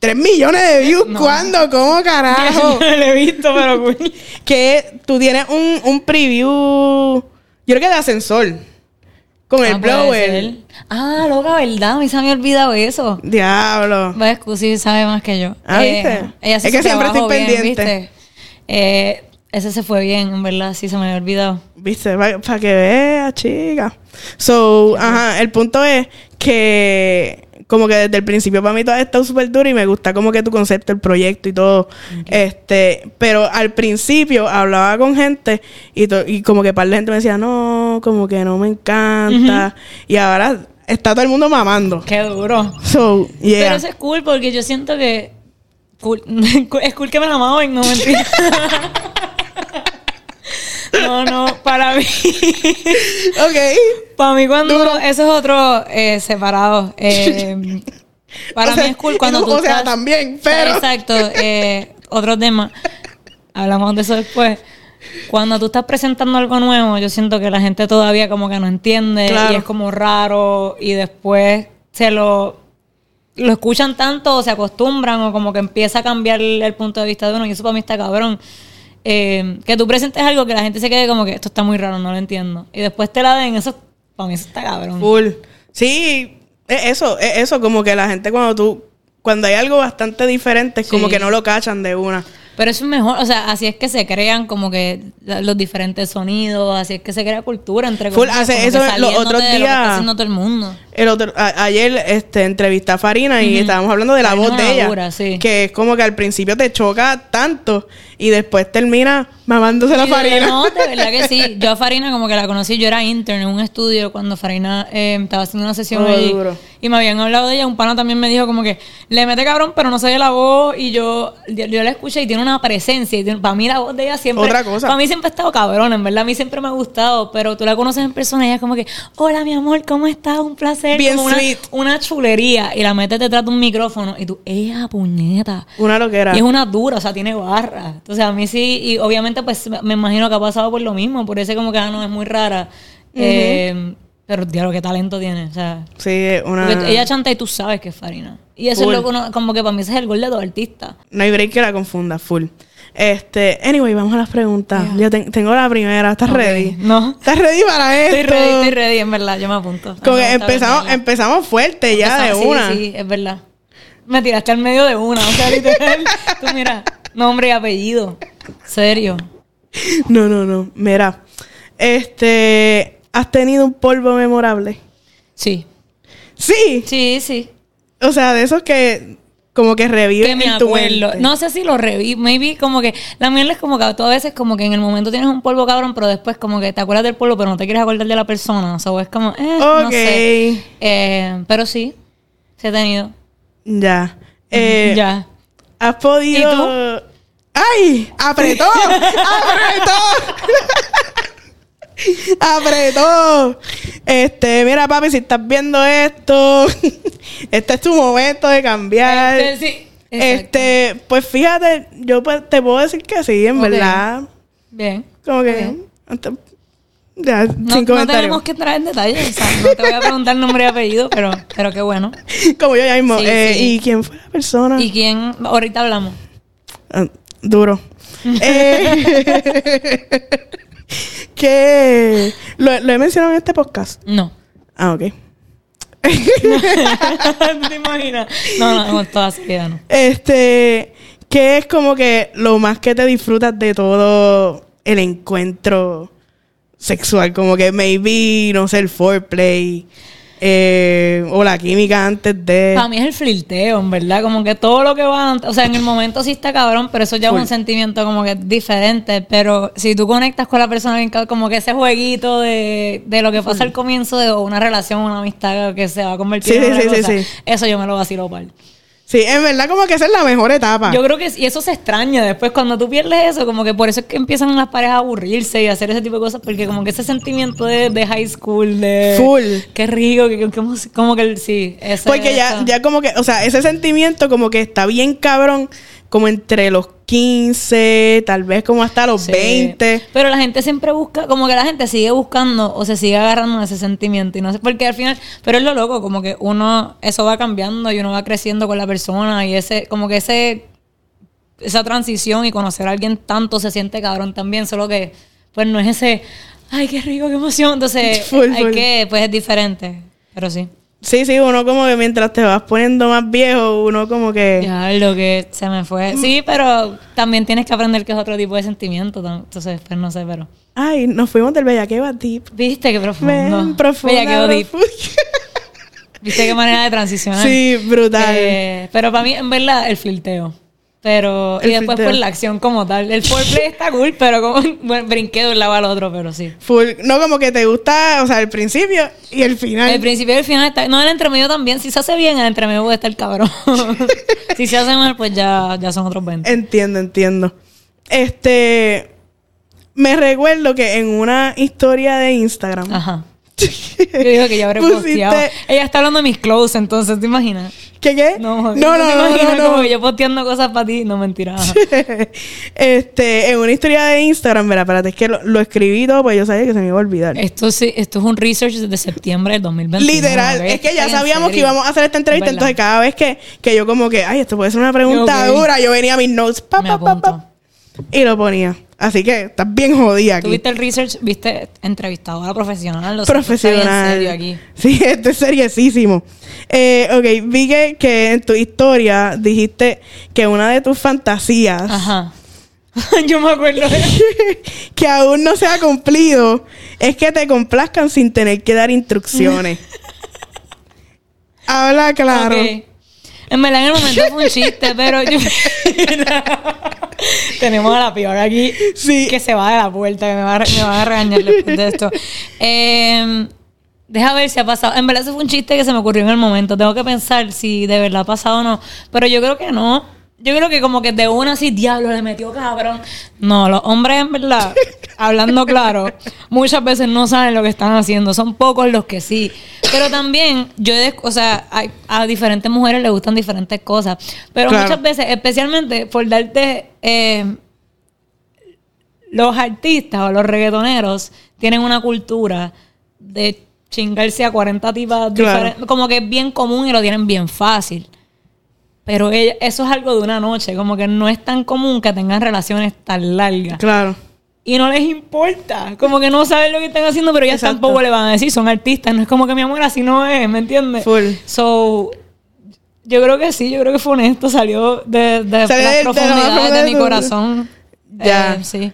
Tres millones de views. No. ¿Cuándo? ¿Cómo carajo? No lo he visto, pero cool. que tú tienes un, un preview. Yo creo que de ascensor. Con el Ah, puede blower. Ah, loca, ¿verdad? A mí se me había olvidado eso. Diablo. Ves, Cusi sabe más que yo. Eh, Ah, ¿viste? Ella sí Es que siempre estoy bien, pendiente. ¿viste? Eh, ese se fue bien, en verdad, sí se me había olvidado. ¿Viste? Para que veas, chica. So, ajá, el punto es que como que desde el principio para mí todo ha estado súper duro y me gusta como que tu concepto, el proyecto y todo. Este, pero al principio hablaba con gente y, to- y como que par de gente me decía, no, como que no me encanta. Y ahora está todo el mundo mamando. Qué duro. So, yeah. Pero eso es cool porque yo siento que. cool- es cool que me la mamen, no mentira. no, no, para mí. ok. Para mí, cuando. Duro. Eso es otro eh, separado. Eh, para O sea, mí es cool cuando tú. O sea, también, pero... Exacto. eh, otro tema. Hablamos de eso después. Cuando tú estás presentando algo nuevo, yo siento que la gente todavía como que no entiende Claro. y es como raro y después se lo lo escuchan tanto o se acostumbran o como que empieza a cambiar el, el punto de vista de uno y eso para mí está cabrón. Eh, que tú presentes algo que la gente se quede como que esto está muy raro, no lo entiendo. Y después te la den, eso para mí eso está cabrón. Full. Sí, es eso, es eso, como que la gente cuando tú, cuando hay algo bastante diferente, es como Sí. que no lo cachan de una. Pero eso es mejor, o sea, así es que se crean como que los diferentes sonidos, así es que se crea cultura entre Full, hace eso los otros de lo que está días. haciendo todo el mundo. El otro, a- ayer este, entrevisté a Farina y estábamos hablando de la voz de ella. sí. Que es como que al principio te choca tanto y después termina mamándose la Farina. No, de verdad que sí. Yo a Farina como que la conocí, yo era intern en un estudio cuando Farina eh, estaba haciendo una sesión Oh, allí. duro. Y me habían hablado de ella. Un pana también me dijo como que le mete cabrón, pero no se ve la voz. Y yo, yo, yo la escuché y tiene una presencia. Y tiene- para mí la voz de ella siempre... Otra cosa. Para mí siempre ha estado cabrón, en verdad. A mí siempre me ha gustado. Pero tú la conoces en persona y ella es como que, hola mi amor, ¿cómo estás? Un placer. Bien Como una, sweet. una chulería. Y la metes detrás de un micrófono. Y tú, ella, puñeta. Una loquera. Y es una dura, o sea, tiene barra. Entonces, a mí sí, y obviamente, pues me imagino que ha pasado por lo mismo, por eso como que ah, no es muy rara. Eh, pero, diablo, qué talento tiene. O sea, Sí, una. ella chanta y tú sabes que es Farina. Y eso Full. es lo que uno- como que para mí ese es el gol de todo artista. No hay break que la confunda, full. Este, anyway, vamos a las preguntas. Yo ten- tengo la primera. ¿Estás ready? No. ¿Estás ready para esto? Estoy ready, estoy ready, en verdad, yo me apunto. Como que empezamos, empezamos fuerte ya de Empezamos- una. Sí, sí, es verdad. Me tiraste al medio de una, o sea, literal. tú mira, nombre y apellido. Serio. No, no, no. Mira, este, ¿has tenido un polvo memorable? Sí. Sí. Sí, sí. O sea, de esos que como que reviven que me en acuerdo. No sé si lo reví. Maybe como que. La mierda es como que tú a veces como que en el momento tienes un polvo cabrón, pero después como que te acuerdas del polvo, pero no te quieres acordar de la persona. O sea, es como. Eh, no sé. Eh, pero sí. Se ha tenido. Ya. Eh, ya. ¿Has podido ¡Ay! ¡Apretó! ¡Apretó! ¡Apretó! Este, mira, papi, si estás viendo esto, este es tu momento de cambiar. Este, sí. Este, pues fíjate, yo pues, te puedo decir que sí, en verdad. Bien. Como que. Bien. ya, No, sin no tenemos que entrar en detalles. O sea, no te voy a preguntar nombre y apellido, pero, pero qué bueno. Como yo ya mismo. Sí, Eh, sí. ¿Y quién fue la persona? ¿Y quién? Ahorita hablamos. Ah, duro. Eh, que lo, lo he mencionado en este podcast. No. Ah, ok. ¿Te imaginas? No, no, con toda seriedad no. Este, que es como que lo más que te disfrutas de todo el encuentro sexual, como que maybe, no sé, el foreplay eh, o la química antes de... Para mí es el flirteo, en verdad. Como que todo lo que va antes. O sea, en el momento sí está cabrón, pero eso ya Full. es un sentimiento como que diferente. Pero si tú conectas con la persona bien como que ese jueguito de, de lo que pasa al comienzo de una relación, una amistad que se va a convertir Sí, en sí, sí, cosa, sí. Eso yo me lo vacilo par. Sí, en verdad como que esa es la mejor etapa. Yo creo que y eso se extraña después cuando tú pierdes eso, como que por eso es que empiezan las parejas a aburrirse y a hacer ese tipo de cosas, porque como que ese sentimiento de, de high school, de Full. qué rico, que, que- como, como que sí, Porque ya, esa- ya como que, o sea, ese sentimiento como que está bien cabrón, como entre los 15, tal vez como hasta los Sí. 20. Pero la gente siempre busca, como que la gente sigue buscando o se sigue agarrando a ese sentimiento y no sé, porque al final, pero es lo loco, como que uno, eso va cambiando y uno va creciendo con la persona y ese, como que ese, esa transición y conocer a alguien tanto se siente cabrón también, solo que, pues no es ese, ay, qué rico, qué emoción, entonces Full, hay full. que, pues es diferente, pero sí. Sí, sí, uno como que mientras te vas poniendo más viejo, uno como que... Ya, lo que se me fue. Sí, pero también tienes que aprender que es otro tipo de sentimiento, entonces, pues no sé, pero... Ay, nos fuimos del bellaqueo a deep. ¿Viste qué profundo? Men, profundo. Bella, quedó deep. ¿Viste qué manera de transicionar? Sí, brutal. Eh, pero para mí, en verdad, el flirteo. Pero, El y después pues la acción como tal. El foreplay está cool, pero como bueno, brinqué de un lado al otro, pero sí. Full. No, como que te gusta, o sea, el principio y el final. El principio y el final está. No, el entremedio también. Si se hace bien, el entremedio puede estar cabrón. si se hace mal, pues ya, ya son otros 20. Entiendo, entiendo. Este. Me recuerdo que en una historia de Instagram. Ajá. Yo digo que ya habré posteado. Ella está hablando de mis clothes, entonces, ¿te imaginas? ¿Qué qué? No, no, no, ¿te no, no, como no. que yo posteando cosas para ti? No, mentira. este, en una historia de Instagram, mira, espérate, es que lo, lo escribí todo, pues yo sabía que se me iba a olvidar. Esto sí, esto es un research desde septiembre del 2021. Literal, es que ya sabíamos que íbamos a hacer esta entrevista, ¿Verdad? entonces cada vez que, que yo como que, ay, esto puede ser una pregunta dura, yo venía a mis notes, pa, pa, pa, pa, y lo ponía. Así que estás bien jodida aquí. Tuviste el research, viste entrevistadora profesional. O sea, esto está bien profesional. serio aquí. Sí, esto es seriosísimo. Eh, ok, vi que, que en tu historia dijiste que una de tus fantasías Ajá. Yo me acuerdo de que aún no se ha cumplido es que te complazcan sin tener que dar instrucciones. Habla claro. Ok. En verdad, en el momento fue un chiste, pero yo... Tenemos a la peor aquí Sí. que se va de la puerta, que me va, a, re- me va a regañar después de esto. Eh, deja ver si ha pasado. En verdad, eso fue un chiste que se me ocurrió en el momento. Tengo que pensar si de verdad ha pasado o no. Pero yo creo que no. Yo creo que como que de una así, diablo, le metió cabrón. No, los hombres en verdad, hablando claro, muchas veces no saben lo que están haciendo. Son pocos los que sí. Pero también, yo, o sea, a diferentes mujeres les gustan diferentes cosas. Pero Claro. muchas veces, especialmente por darte... eh, los artistas o los reggaetoneros tienen una cultura de chingarse a 40 tipas Claro. diferentes. Como que es bien común y lo tienen bien fácil. Pero ella- eso es algo de una noche. Como que no es tan común que tengan relaciones tan largas. Claro. Y no les importa. Como que no saben lo que están haciendo, pero ellas Exacto. tampoco le van a decir. Son artistas. No es como que mi amor así no es. ¿Me entiendes? Full. So, yo creo que sí. Yo creo que fue honesto. Salió de, de Salió las profundidades de, mi corazón. Ya. Eh, sí.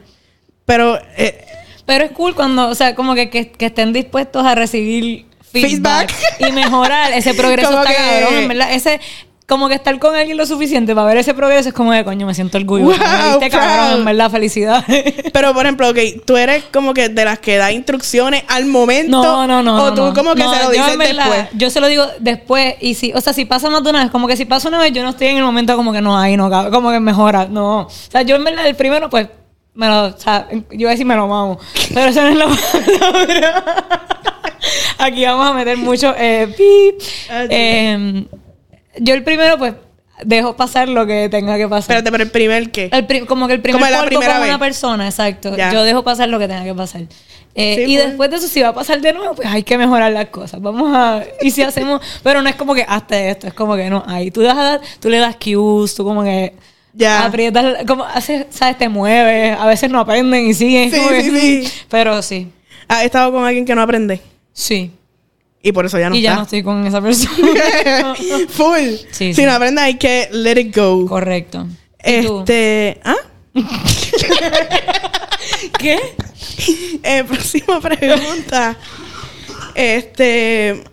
Pero eh, Pero es cool cuando, o sea, como que, que, que estén dispuestos a recibir feedback, Feedback. y mejorar. Ese progreso Como está que- cabrón, en verdad. Ese, como que estar con alguien lo suficiente para ver ese progreso es como de coño, me siento orgulloso. Wow, Viste, cabrón, en verdad, felicidad. Pero, por ejemplo, ok, tú eres como que de las que da instrucciones al momento. No, no, no. O no, tú no. como que No, se lo yo dices verdad, después. Yo se lo digo después. Y si, o sea, si pasa más de una vez, como que si pasa una vez, yo no estoy en el momento como que no, ahí no como que mejora. No. O sea, yo en verdad, el primero, pues, me lo, o sea, yo iba a decir me lo mamo. Pero eso no es palabra. Aquí vamos a meter mucho eh, pip. Eh, yo el primero, pues, dejo pasar lo que tenga que pasar. Espérate, pero el primer qué. El pri- como que el primer Como la polvo primera con vez. una persona, exacto. Ya. Yo dejo pasar lo que tenga que pasar. Eh, Sí, y pues. después de eso, si va a pasar de nuevo, pues hay que mejorar las cosas. Vamos a. Y si hacemos. Pero no es como que hasta esto, es como que no. Ahí tú, das a tú le das cues, tú como que. Ya. Aprietas. Como haces, ¿sabes? Te mueves. A veces no aprenden y siguen. Sí, sí, sí. Pero sí. ¿Has estado con alguien que no aprende? Sí. Y por eso ya no y ya no está. estoy con esa persona. Full. Sí, si sí. no aprende hay que let it go. Correcto. Este. ¿Ah? ¿Qué? Eh, próxima pregunta. Este.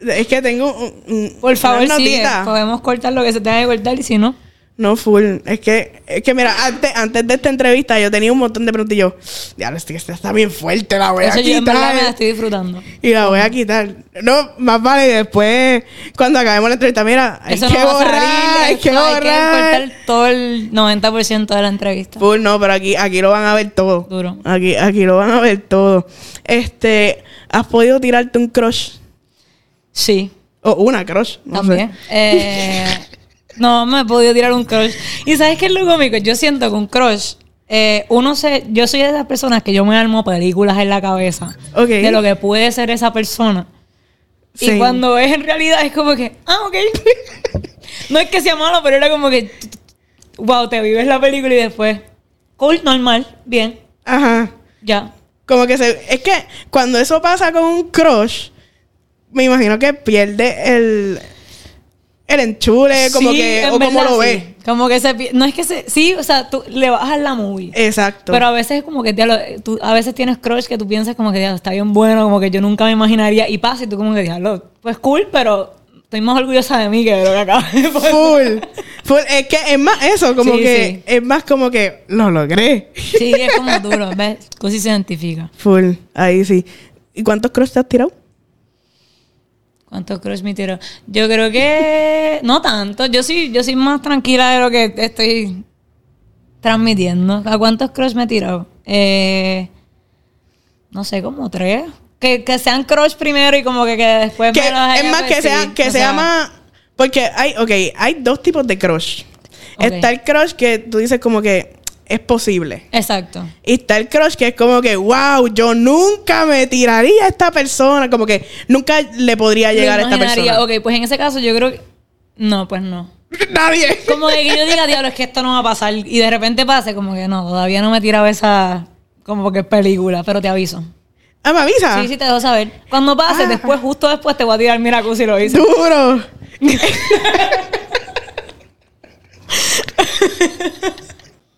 Es que tengo un, un- Por favor, sigue. Podemos cortar lo que se tenga que cortar y si no. No, full. Es que, es que mira, antes, antes de esta entrevista yo tenía un montón de preguntas y yo, ya, este esta está bien fuerte, la voy a Eso yo en verdad me la quitar. estoy disfrutando. Y la voy a quitar. No, más vale después, cuando acabemos la entrevista, mira, hay Eso que no borrar, salir, hay que eso hay borrar. cortar todo el 90% de la entrevista. Full, no, pero aquí, aquí lo van a ver todo. Duro. Aquí, aquí lo van a ver todo. Este, ¿has podido tirarte un crush? Sí, O una crush, no también. sé. Eh, no me he podido tirar un crush. Y ¿sabes qué es lo cómico? Yo siento que un crush, eh, uno se... Yo soy de esas personas que yo me armo películas en la cabeza. Ok. De lo que puede ser esa persona. Sí. Y cuando es en realidad es como que, ah, ok. no es que sea malo, pero era como que, wow, te vives la película y después, cool, normal, bien, Ajá. ya. Como que se... Es que cuando eso pasa con un crush, me imagino que pierde el... El enchule, como Sí, que... en O como verdad, lo sí. ve. Como que se... No es que se... Sí, o sea, tú le bajas la movie. Exacto. Pero a veces es como que diablo, tú, a veces tienes crush que tú piensas como que diablo, está bien bueno, como que yo nunca me imaginaría y pasa y tú como que diablo, pues cool, pero estoy más orgullosa de mí que de lo que acabo de poner. Full. Full. Es que es más eso, como Sí, que... Es más como que... Lo logré. Sí, es como duro, ¿ves? Così se identifica. Full. Ahí sí. ¿Y cuántos crush te has tirado? ¿Cuántos crush me tiró? Yo creo que no tanto. Yo sí, yo soy más tranquila de lo que estoy transmitiendo. ¿A cuántos crush me tirado? Eh, no sé, como tres. Que, que sean crush primero y como que, que después Que, me los haya es más que sea, que sea sea, más. Porque hay, ok, hay dos tipos de crush. Está el crush que tú dices como que es posible. Exacto. Y está el crush que es como que, wow, yo nunca me tiraría a esta persona. Como que nunca le podría llegar a esta persona. Ok, pues en ese caso yo creo que... No, pues no. Nadie. Como que yo diga, diablo, es que esto no va a pasar. Y de repente pase, como que no, todavía no me he tirado esa... Como que película, pero te aviso. Ah, me avisa. Sí, sí, te dejo saber. Cuando pase, Ah. después, justo después, te voy a tirar mira si lo hice. Duro.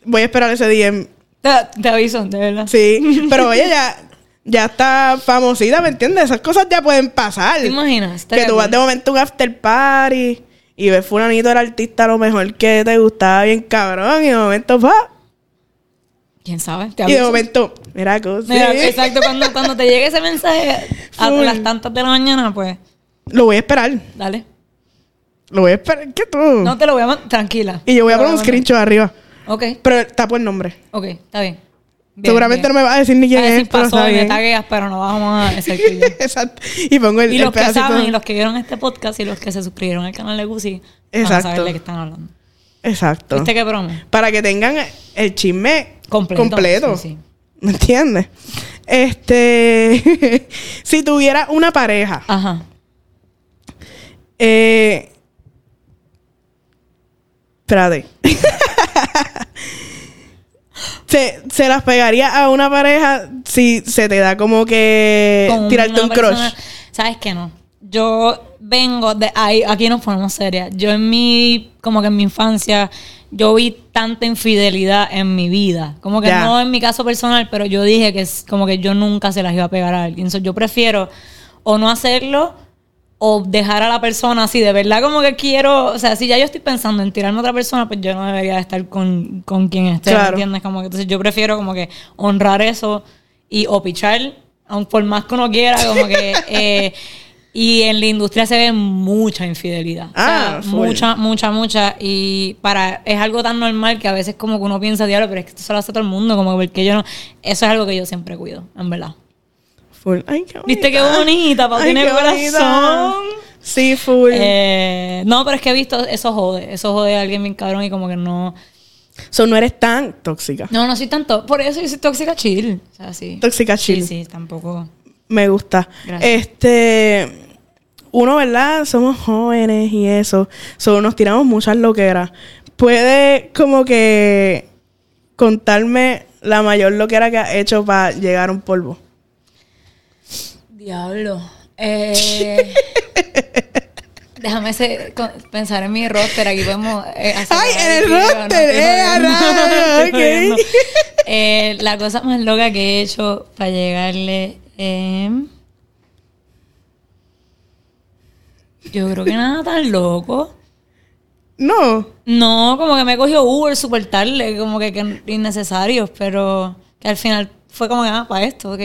Voy a esperar ese DM. Te, te aviso, de verdad. Sí. Pero oye, ya, ya está famosita, ¿me entiendes? Esas cosas ya pueden pasar. ¿Te imaginas? Que tú vas de momento a un after party y ves fulanito el artista a lo mejor que te gustaba bien cabrón y de momento va ¿Quién sabe? Te y de momento mira cosa Mira, exacto, cuando, cuando te llegue ese mensaje a Full. las tantas de la mañana, pues, lo voy a esperar dale. lo voy a esperar que tú No te lo voy a mandar. Tranquila. y yo voy a poner un screenshot arriba Ok, pero tapo el nombre ok, está bien. Bien, seguramente bien. no me vas a decir ni quién A ver es pero pasó y me tagueas, pero no vamos a decir yo. exacto y pongo el, Y el los que saben, y los que vieron este podcast y los que se suscribieron al canal de Gucci, van a Exacto. saber de qué están hablando. exacto ¿Viste qué promo? para que tengan el chisme Completo. completo. Sí, sí. ¿Me entiendes? Este, si tuviera una pareja, Ajá. eh, espérate, se, se las pegaría a una pareja si se te da como que Con tirarte un persona- crush. ¿Sabes qué no? Yo vengo de ahí, aquí nos ponemos serias. Yo en mi, como que en mi infancia, yo vi tanta infidelidad en mi vida. Como que no en mi caso personal, pero yo dije que es como que yo nunca se las iba a pegar a alguien. So, yo prefiero o no hacerlo o dejar a la persona así, de verdad como que quiero, o sea, si ya yo estoy pensando en tirarme a otra persona, pues yo no debería estar con, con quien esté, ¿me Claro. ¿entiendes? Como que entonces yo prefiero como que honrar eso y o pichar, aun por más que uno quiera, como que eh, y en la industria se ve mucha infidelidad. O sea, Ah, full. mucha, mucha, mucha. Y para, es algo tan normal que a veces como que uno piensa, diablo, pero es que esto se lo hace todo el mundo, como que porque yo no. Eso es algo que yo siempre cuido, en verdad. Full. Ay, qué bonita. ¿Viste qué bonita? Pa' Ay, tener corazón. Sí, full. Eh, no, pero es que he visto, eso jode, eso jode a alguien bien cabrón y como que no. So, no eres tan tóxica. No, no soy tanto. Por eso yo soy tóxica chill. O sea, sí. Tóxica chill. Sí, sí, tampoco. Me gusta. Gracias. Este. Uno, ¿verdad? Somos jóvenes y eso. So, nos tiramos muchas loqueras. Puede, como que. contarme la mayor loquera que has hecho para llegar a un polvo. Diablo. Eh, déjame con- pensar en mi roster. Aquí podemos. eh, hacer Ay, el video, roster, eh. Eh, la cosa más loca que he hecho para llegarle. eh, yo creo que nada tan loco. No. No, como que me cogió Uber súper tarde, como que, que innecesarios, pero que al final fue como que, ah, para esto, ok,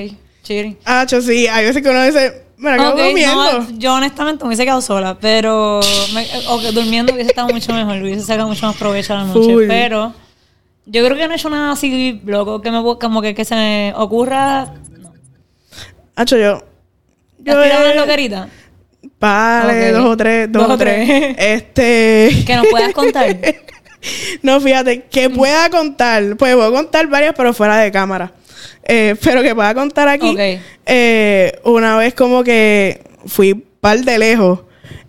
chilling. Ah, yo sí. Hay veces que uno dice. Me la quedo Ok, comiendo. no, yo honestamente me hubiese quedado sola, pero me- o que durmiendo hubiese estado mucho mejor, hubiese sacado mucho más provecho a la noche, Full. pero yo creo que no he hecho nada así loco que me como que, que se me ocurra. Hacho, yo. ¿Te has Yo. tirado una eh, loquerita? Vale, dos o tres, dos, Dos o tres. tres. Este. Que nos puedas contar. No, fíjate, que pueda contar, pues puedo contar varias, pero fuera de cámara. Eh, pero que pueda contar aquí. Eh, una vez como que fui par de lejos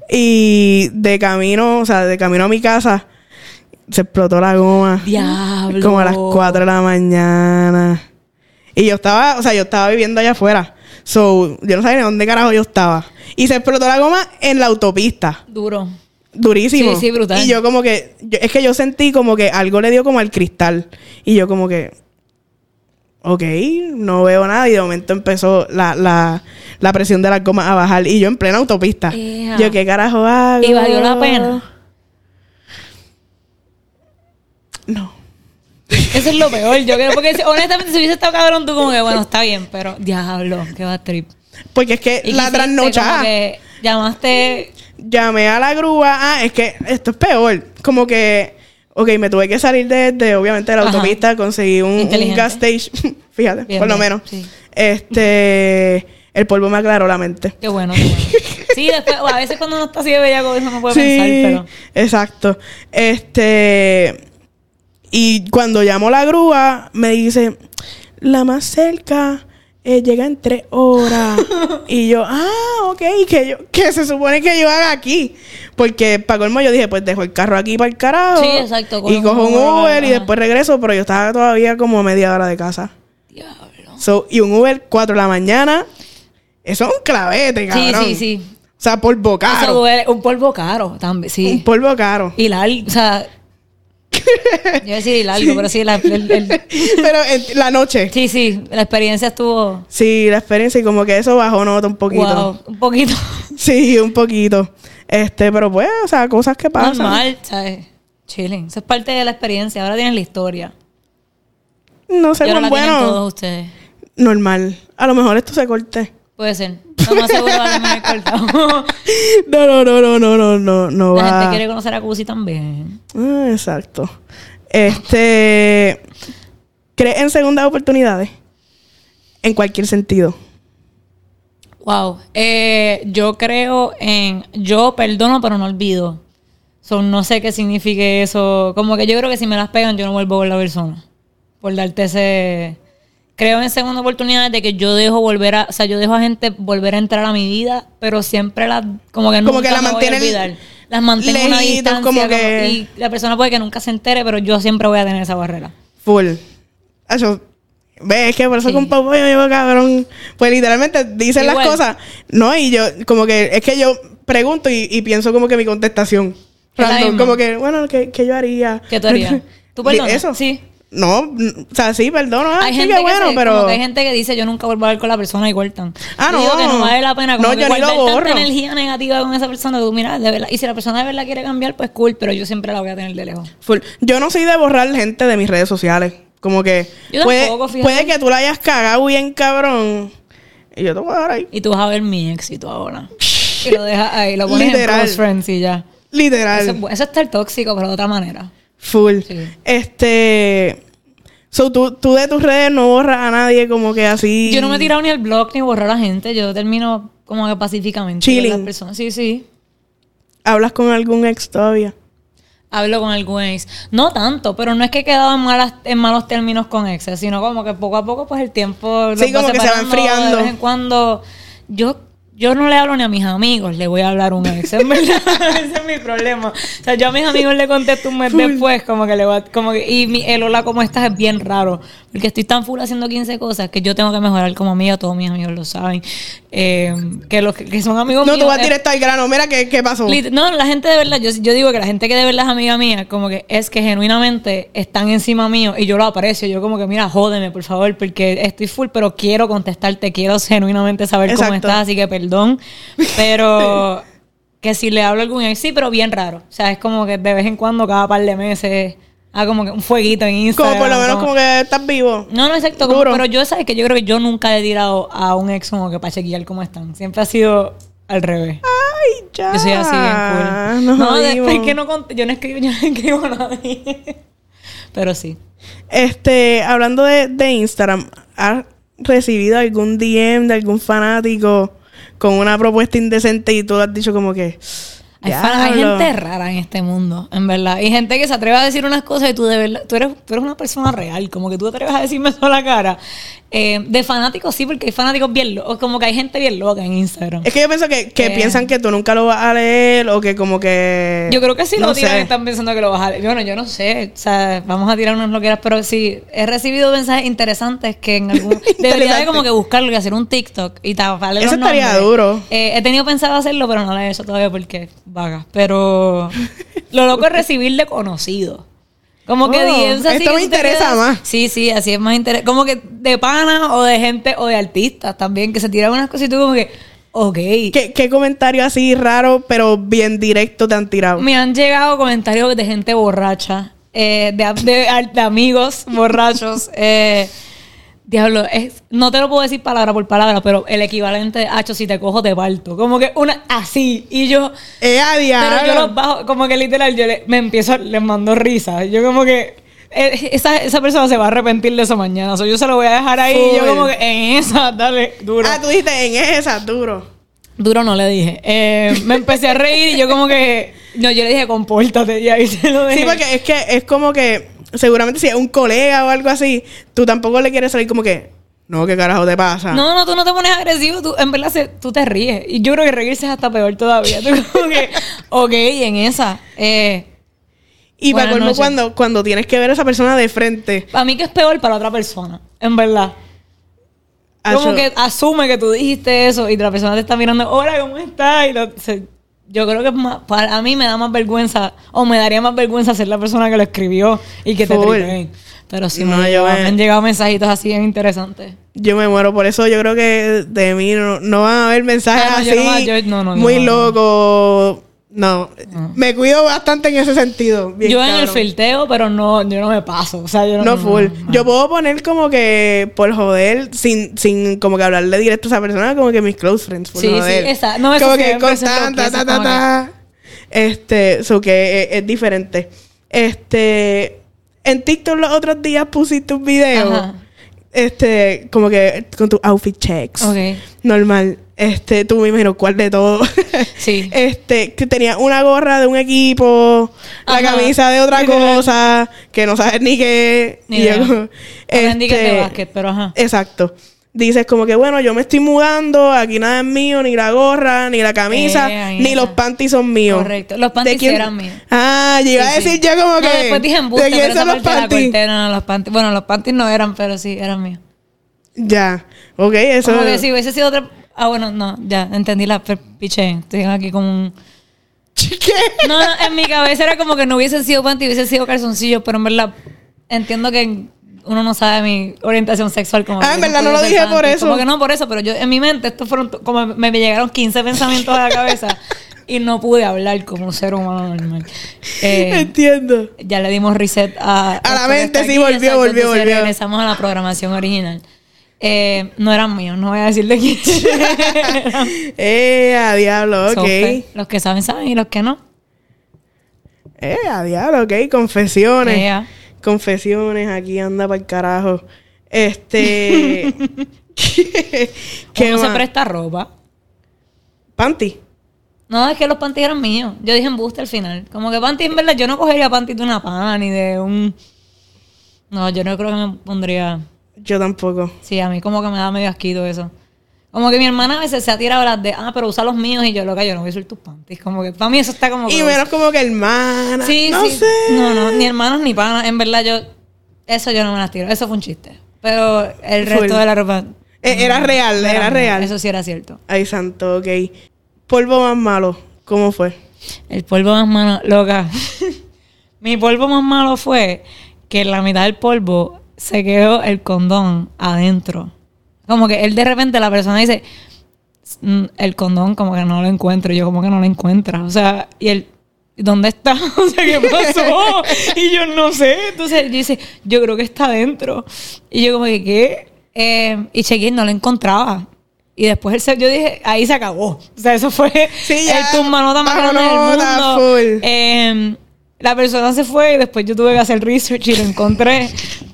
y de camino, o sea, de camino a mi casa, se explotó la goma. Diablo. Como a las 4 de la mañana. Y yo estaba, o sea, yo estaba viviendo allá afuera. So, yo no sabía ni dónde carajo yo estaba. Y se explotó la goma en la autopista Duro. durísimo. Sí, sí, brutal. Y yo como que, yo- es que yo sentí como que algo le dio como al cristal. Y yo como que, ok, no veo nada. Y de momento empezó la, la, la presión de la goma a bajar. Y yo en plena autopista. Yo, ¿qué carajo hago? ¿Y valió la pena? No. Eso es lo peor, yo creo, porque honestamente si hubiese estado cabrón tú como que, bueno, está bien, pero diablo, qué va trip. Porque es que la trasnochada. llamaste, Llamé a la grúa. Ah, es que esto es peor. Como que, ok, me tuve que salir de, de, obviamente, de la Ajá. autopista. Conseguí un, gas station. Fíjate, Bien, por lo bien, menos. sí. Este, el polvo me aclaró la mente. qué bueno, qué bueno. Sí, después, a veces cuando uno está así de bellaco, eso no puede Sí, pensar, pero... exacto. Este, y cuando llamo la grúa, me dice, la más cerca eh, llega en tres horas. y yo, ah, ok, que yo, que se supone que yo haga aquí. Porque para colmo yo dije, pues dejo el carro aquí para el carajo. Sí, exacto, Y cojo un Uber, y después regreso, pero yo estaba todavía como a media hora de casa. Diablo. So, y un Uber 4 de la mañana, eso es un clavete, Sí, cabrón. sí, sí. O sea, polvo caro. Eso duele. Un polvo caro también, sí. Un polvo caro. Y largo, o sea... yo iba a decir largo, pero sí, la, el- el- Pero en la noche. sí, sí, la experiencia estuvo... Sí, la experiencia y como que eso bajó nota un poquito. Wow, un poquito Sí, un poquito. Este, pero pues, o sea, cosas que pasan. normal, ¿sabes? Chilling. Eso es parte de la experiencia. Ahora tienes la historia. No sé y ahora cuán la tienen bueno. todos ustedes. Normal. A lo mejor esto se corte. Puede ser. Lo más seguro va a cortado. No, no, no, no, no, no, no, no La va. gente quiere conocer a Cusi también. Ah, exacto. Este, ¿crees en segundas oportunidades? En cualquier sentido. Wow. Eh, yo creo en. Yo perdono, pero no olvido. So, no sé qué signifique eso. Como que yo creo que si me las pegan, yo no vuelvo a ver la persona. Por darte ese. Creo en segunda oportunidad de que yo dejo volver a. O sea, yo dejo a gente volver a entrar a mi vida, pero siempre las. Como que nunca Como que la me voy a olvidar. Las mantengo a una lejitos, distancia. como como- que- y la persona puede que nunca se entere, pero yo siempre voy a tener esa barrera. Full. Eso, ves que por eso Sí. con Papo yo cabrón. Pues literalmente dicen Igual. las cosas. No, y yo, como que, es que yo pregunto y, y pienso como que mi contestación. Random, como que, bueno, ¿qué, qué yo haría? ¿Qué tú harías? ¿Tú perdonas? Eso. Sí. no, o sea, sí, perdón, ah, hay sí, gente qué que bueno, se- pero... que hay gente que dice yo nunca vuelvo a hablar con la persona y cortan. Ah, no. digo que no vale la pena como No, que yo ni lo borro. tanta energía negativa con esa persona tú miras, de verdad. Y si la persona de verdad quiere cambiar, pues cool, pero yo siempre la voy a tener de lejos. Full. Yo no soy de borrar gente de mis redes sociales. Como que Yo puede, tampoco, fíjate. puede que tú la hayas cagado bien cabrón. Y yo te voy a dar ahí. Y tú vas a ver mi éxito ahora. Y lo dejas ahí, lo pones Literal. en close friends y ya. Literal. Eso, eso es estar tóxico, pero de otra manera. Full. Sí. Este. So, tú, tú de tus redes no borras a nadie como que así. Yo no me he tirado ni el blog ni borrar a la gente. Yo termino como que pacíficamente Chilling. con las personas. Sí, sí. ¿Hablas con algún ex todavía? Hablo con algún ex. No tanto, pero no es que he quedado en, malas, en malos términos con exes, sino como que poco a poco, pues el tiempo. Sí, como que se va enfriando. De vez en cuando. Yo. Yo no le hablo ni a mis amigos, le voy a hablar a un ex, en verdad. Ese es mi problema. O sea, yo a mis amigos le contesto un mes Full. después, como que le voy a- como que, y mi, el hola, ¿cómo estás? es bien raro. Porque estoy tan full haciendo 15 cosas que yo tengo que mejorar como amiga, todos mis amigos lo saben. Eh, que los que, son amigos No, míos. tú vas es- directo al grano. Mira qué, qué pasó. No, la gente de verdad, yo, yo digo que la gente que de verdad es amiga mía, como que es que genuinamente están encima mío y yo lo aprecio. Yo como que, mira, jódeme, por favor, porque estoy full, pero quiero contestarte, quiero genuinamente saber cómo estás, así que perdón. Pero que si le hablo a algún ex, sí, pero bien raro. O sea, es como que de vez en cuando, cada par de meses, haga como que un fueguito en Instagram. como por lo menos como que estás vivo. No, no, exacto. como- pero yo sabes que yo creo que yo nunca he tirado a un ex como que para chequear cómo están. Siempre ha sido al revés. Ay, ya. Yo soy así bien cool. No, jodimos. después que no cont- yo no escribo, yo no escribo a nadie. Pero sí. Este, hablando de, de Instagram, ¿has recibido algún DM de algún fanático con una propuesta indecente y tú has dicho como que. Hay, fan- hay "Diablo"? gente rara en este mundo, en verdad. Hay gente que se atreve a decir unas cosas y tú de verdad, tú eres, tú eres una persona real, como que tú te atreves a decirme eso a la cara. Eh, de fanáticos sí, porque hay fanáticos bien locos, como que hay gente bien loca en Instagram. Es que yo pienso que, que Eh. piensan que tú nunca lo vas a leer o que como que... Yo creo que si no lo tiran sé. están pensando que lo vas a leer. Bueno, yo no sé. O sea, vamos a tirar unas loqueras, pero sí, he recibido mensajes interesantes que en algún... Debería de como que buscarlo y hacer un TikTok y taparle Eso los estaría nombres. duro. Eh, he tenido pensado hacerlo, pero no lo he hecho todavía porque vaga. Pero lo loco es recibir de conocidos. Como que Oh, DMs así esto que me interesa más. Sí, sí, así es más interesante. Como que de pana o de gente o de artistas también, que se tiran unas cosas y tú como que, ok. ¿Qué, qué comentario así raro, pero bien directo te han tirado? Me han llegado comentarios de gente borracha, eh, de, de- de amigos borrachos. eh, diablo, es, no te lo puedo decir palabra por palabra, pero el equivalente de, hacho, si te cojo, te parto. Como que una así. Y yo, ¡Eh, a pero yo los bajo, como que literal, yo le- me empiezo, les mando risa. Yo como que... eh, Esa, esa persona se va a arrepentir de eso mañana. O sea, yo se lo voy a dejar ahí. y Yo como que en esa, dale, duro. Ah, tú dijiste en esa, duro. Duro no le dije. Eh, me empecé a reír y yo como que... No, yo le dije, compórtate. Y ahí se lo dejé. Sí, porque es que es como que seguramente si es un colega o algo así, tú tampoco le quieres salir como que, no, ¿qué carajo te pasa? No, no, tú no te pones agresivo. Tú, en verdad, se- tú te ríes. Y yo creo que reírse es hasta peor todavía. Tú como que... Ok, en esa. Eh, y para colmo cuando, cuando tienes que ver a esa persona de frente. para mí que es peor para la otra persona. En verdad. Como acho, que asume que tú dijiste eso y la persona te está mirando, hola, ¿cómo estás? Y lo- se- yo creo que es más, para mí me da más vergüenza, o me daría más vergüenza ser la persona que lo escribió y que te Full. tripeen. Pero sí, No, me, han yo llegado- me- me han llegado mensajitos así bien interesantes. Yo me muero, por eso yo creo que de mí no, no van a haber mensajes Ah, no, así no yo- muy no, no. No, me cuido bastante en ese sentido. bien yo en el filteo, pero no, yo no me paso. O sea, yo no. No full. no. Yo puedo poner como que por joder, sin, sin como que hablarle directo a esa persona, como que mis close friends. Por Sí, sí, joder. esa- no, eso como sí, que eso es lo constant, que ta, ta, ta, ta. Este, so que es, es diferente. Este, en TikTok los otros días pusiste un video. Ajá. Este, como que con tus outfit checks. Ok. Normal. Este, tú me imagino cuál de todo. Sí. Este, que tenía una gorra de un equipo, la camisa de otra cosa, que no sabes ni qué. Ni Y yo, de este, básquet, pero ajá. Exacto. Dices como que, bueno, yo me estoy mudando, aquí nada es mío, ni la gorra, ni la camisa, Eh, ni los panties son míos. Correcto. Los ¿De panties eran míos. Ah, yo iba Sí, a decir sí. ya como No, que. después dije embuste, ¿De quién son los panties? no, no, los panties. Bueno, los panties no eran, pero sí, eran míos. Ya. Ok, eso. Como que si hubiese sido otra... Ah, bueno, no, ya, entendí la piché. Estoy aquí como un... ¿Qué? No, no, en mi cabeza era como que no hubiese sido panty, hubiese sido calzoncillo, pero en verdad entiendo que uno no sabe mi orientación sexual como Ah, en verdad no lo dije por eso. Como que no por eso, pero yo en mi mente estos fueron como me llegaron 15 pensamientos a la cabeza y no pude hablar como un ser humano normal. Eh, Entiendo. ya le dimos reset a... A la mente, sí, aquí, volvió, exacto, volvió, volvió. Regresamos a la programación original. Eh, no eran míos, no voy a decir de quién. Eh, a diablo, ok. los que saben, saben y los que no. Eh, a diablo, ok. Confesiones. Ea. Confesiones, aquí anda para el carajo. Este. ¿Qué, qué ¿Cómo se presta ropa? Panty. No, es que los panties eran míos. Yo dije en buste al final. Como que panties, en verdad, yo no cogería panties de una pana ni de un... No, yo no creo que me pondría... Yo tampoco. Sí, a mí como que me da medio asquito eso. Como que mi hermana a veces se ha tirado las de, ah, pero usa los míos y yo, loca, yo no voy a usar tus panties. Como que para mí eso está como... Y menos como que hermana. Sí, no sí. sé. No, no, ni hermanos ni panas. En verdad, yo... Eso yo no me las tiro. Eso fue un chiste. Pero el Full. resto de la ropa... Eh, era real, era real. Eso sí era cierto. Ay, santo, ok. Polvo más malo. ¿Cómo fue? El polvo más malo, loca. Mi polvo más malo fue que en la mitad del polvo se quedó el condón adentro. Como que él de repente la persona dice, "Mm, el condón como que no lo encuentro. Y yo como que no lo encuentra. O sea, y él, ¿dónde está? O sea, ¿qué pasó? y yo no sé. Entonces yo dice, yo creo que está adentro. Y yo como que, ¿qué? Eh, y chequeé, no lo encontraba. Y después él se- yo dije, ahí se acabó. O sea, eso fue Sí, ya. el tumbanota más grande del mundo. full. Eh, la persona se fue y después yo tuve que hacer research y lo encontré.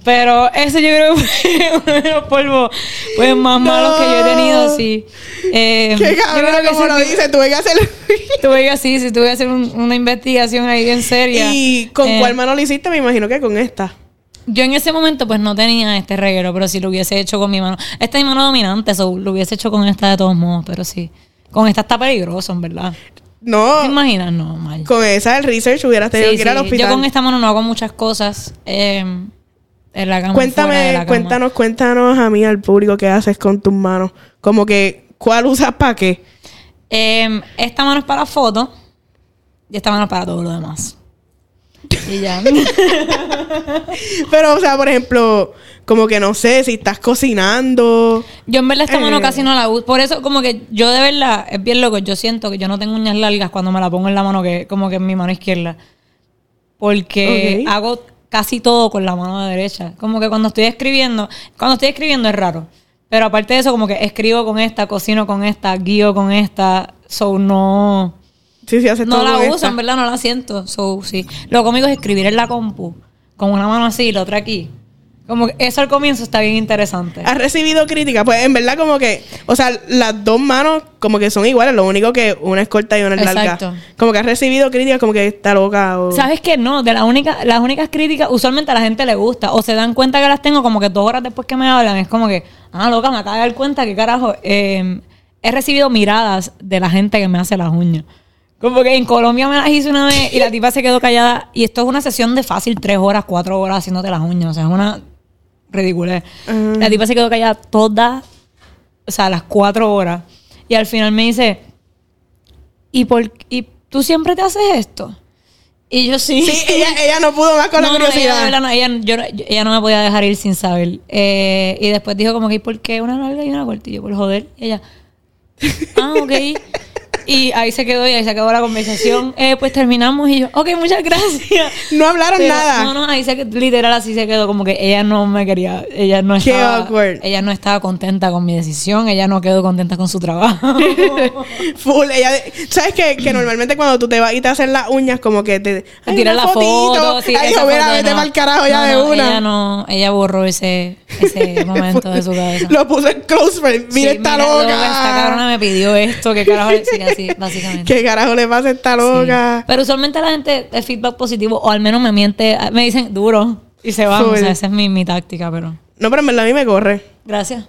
Pero ese yo creo que fue uno de los polvos pues, más No. malos que yo he tenido, sí. Eh, Qué cabrón, que como lo dice. Tuve que hacer. Tuve que así, sí, tuve que hacer un- una investigación ahí bien seria. ¿Y con Eh, cuál mano lo hiciste? Me imagino que con esta. Yo en ese momento pues no tenía este reguero, pero si lo hubiese hecho con mi mano. Esta es mi mano dominante, eso lo hubiese hecho con esta de todos modos, pero sí. Con esta está peligroso, en verdad. ¿Te No. imaginas? No, mal. Con esa del research hubieras tenido Sí, que ir al sí. hospital. Yo con esta mano no hago muchas cosas. eh, en la cama, fuera de Cuéntame, la cama. cuéntanos, cuéntanos a mí, al público, qué haces con tus manos. Como que, ¿cuál usas para qué? Eh, esta mano es para fotos y esta mano es para todo lo demás. Y ya. Pero, o sea, por ejemplo, como que no sé, si estás cocinando. Yo en verdad esta mano Eh. casi no la uso. Por eso como que yo de verdad, es bien loco, yo siento que yo no tengo uñas largas cuando me la pongo en la mano que como que en mi mano izquierda. Porque hago casi todo con la mano derecha. Como que cuando estoy escribiendo, cuando estoy escribiendo es raro. Pero aparte de eso, como que escribo con esta, cocino con esta, guío con esta. So no. Sí, sí, haces No la uso, esta. en verdad no la siento. So, sí. Lo conmigo es escribir en la compu, con una mano así y la otra aquí. Como que eso al comienzo está bien interesante. ¿Has recibido críticas? Pues en verdad como que, o sea, las dos manos como que son iguales, lo único que una es corta y una es larga. Exacto. Como que has recibido críticas como que está loca o... ¿Sabes qué? No, de la única, las únicas críticas, usualmente a la gente le gusta. O se dan cuenta que las tengo como que dos horas después que me hablan. Es como que, ah, loca, me acabo de dar cuenta que carajo. eh, he recibido miradas de la gente que me hace las uñas. Como que en Colombia me las hice una vez y la tipa se quedó callada. Y esto es una sesión de fácil tres horas, cuatro horas haciéndote las uñas. O sea, es una ridiculez. Ajá. La tipa se quedó callada todas, o sea, las cuatro horas. Y al final me dice, ¿y, por, ¿y tú siempre te haces esto? Y yo sí. Sí, ella, ella no pudo más con No, la no, ella, curiosidad. de verdad no, ella, yo no- yo- ella no me podía dejar ir sin saber. Eh, y después dijo como que, ¿y por qué una larga y una corta? Y yo, por joder. Y ella, ah, ok. Y ahí se quedó y ahí se acabó la conversación. Eh, pues terminamos y yo, ok, muchas gracias. no hablaron Pero, nada. No, no, ahí se literal así se quedó como que ella no me quería, ella no Qué estaba, awkward. ella no estaba contenta con mi decisión, ella no quedó contenta con su trabajo. Full, ella, ¿sabes qué? Que normalmente cuando tú te vas y te haces las uñas, como que te. Te tiran la fotito. foto, sí, Ay, mira, vete no. pa'l carajo ya No, de no, una. Ella no, ella borró ese, ese momento de su cabeza. Lo puso en close friend. Mira Sí, esta mira, loca. Esta cabrona me pidió esto, qué carajo sí, básicamente. ¿Qué carajo le pasa a esta loca? Sí. Pero usualmente la gente es feedback positivo, o al menos me miente, me dicen duro y se van. O sea, esa es mi, mi táctica, pero. No, pero en verdad a mí me corre. Gracias.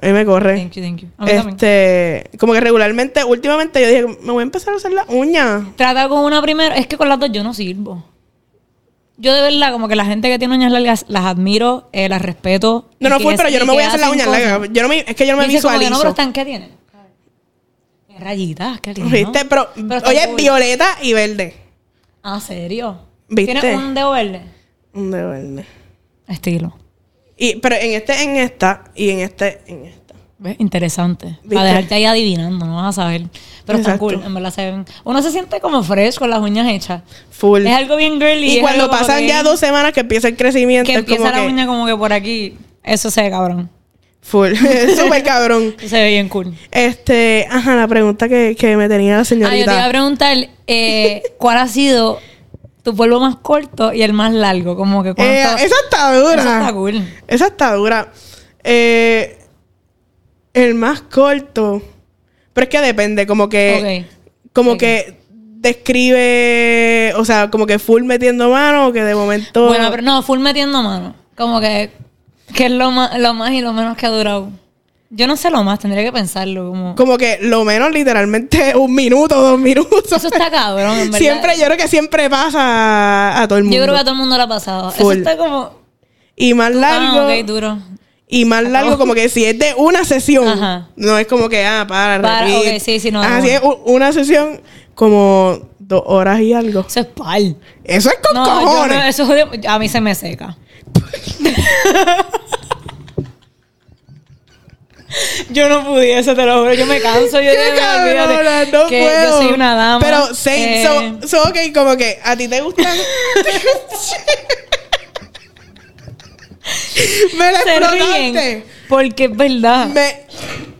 A mí me corre. Thank you, thank you. También. Este, como que regularmente, últimamente yo dije, me voy a empezar a hacer las uñas. Trata con una primero. Es que con las dos yo no sirvo. Yo de verdad, como que la gente que tiene uñas largas, las admiro, eh, las respeto. No, no fue, pero yo no me voy a hacer las uñas largas. Yo no me, es que yo no me como que visualizo. no, pero están, ¿qué tienen? Rayitas, qué lindo. ¿Viste? Pero, Pero oye, cool. violeta y verde. Ah, ¿serio? ¿Viste? ¿Tienes un dedo verde? Un de verde. estilo. Y, pero en este, en esta, y en este, en esta. ¿Ves? Interesante. ¿Viste? Para dejarte ahí adivinando, no vas a saber. Pero está cool, en verdad se ven. Uno se siente como fresh con las uñas hechas. Full. Es algo bien girly. y cuando pasan ya dos semanas que empieza el crecimiento, Que como empieza la que uña como que por aquí. Eso se ve cabrón. Full. Súper cabrón. Se ve bien cool. Este, ajá, la pregunta que, que me tenía la Ah, yo te iba a señorita. preguntar eh, cuál ha sido tu polvo más corto y el más largo. Como que cuánto. Eh, esa está dura. Eso está cool. Esa está dura. Eh, el más corto. Pero es que depende, como que. Como Ok. que describe. O sea, como que full metiendo mano o que de momento. Bueno, pero no, full metiendo mano. Como que, que es lo más, lo más y lo menos que ha durado. Yo no sé lo más, tendría que pensarlo. Como... Como que lo menos literalmente un minuto, dos minutos. Eso está cabrón, en verdad. siempre, yo creo que siempre pasa a, todo el mundo. Yo creo que a todo el mundo le ha pasado. Full. Eso está como. Y más largo. Ah, duro. Y más largo, como que si es de una sesión, Ajá. no es como que, ah, para, Para, repeat. ok, sí, sí, no, Ajá, no. si es una sesión, como dos horas y algo. Eso es pal. Eso es con No, cojones. eso a mí se me seca. yo no pudiese, te lo juro. Yo me canso. Yo Qué cabrona, no que puedo. Yo soy una dama. Pero, se, eh, so, so, ok, como que a ti te gustan. me la se explotaste. Porque es verdad. Me,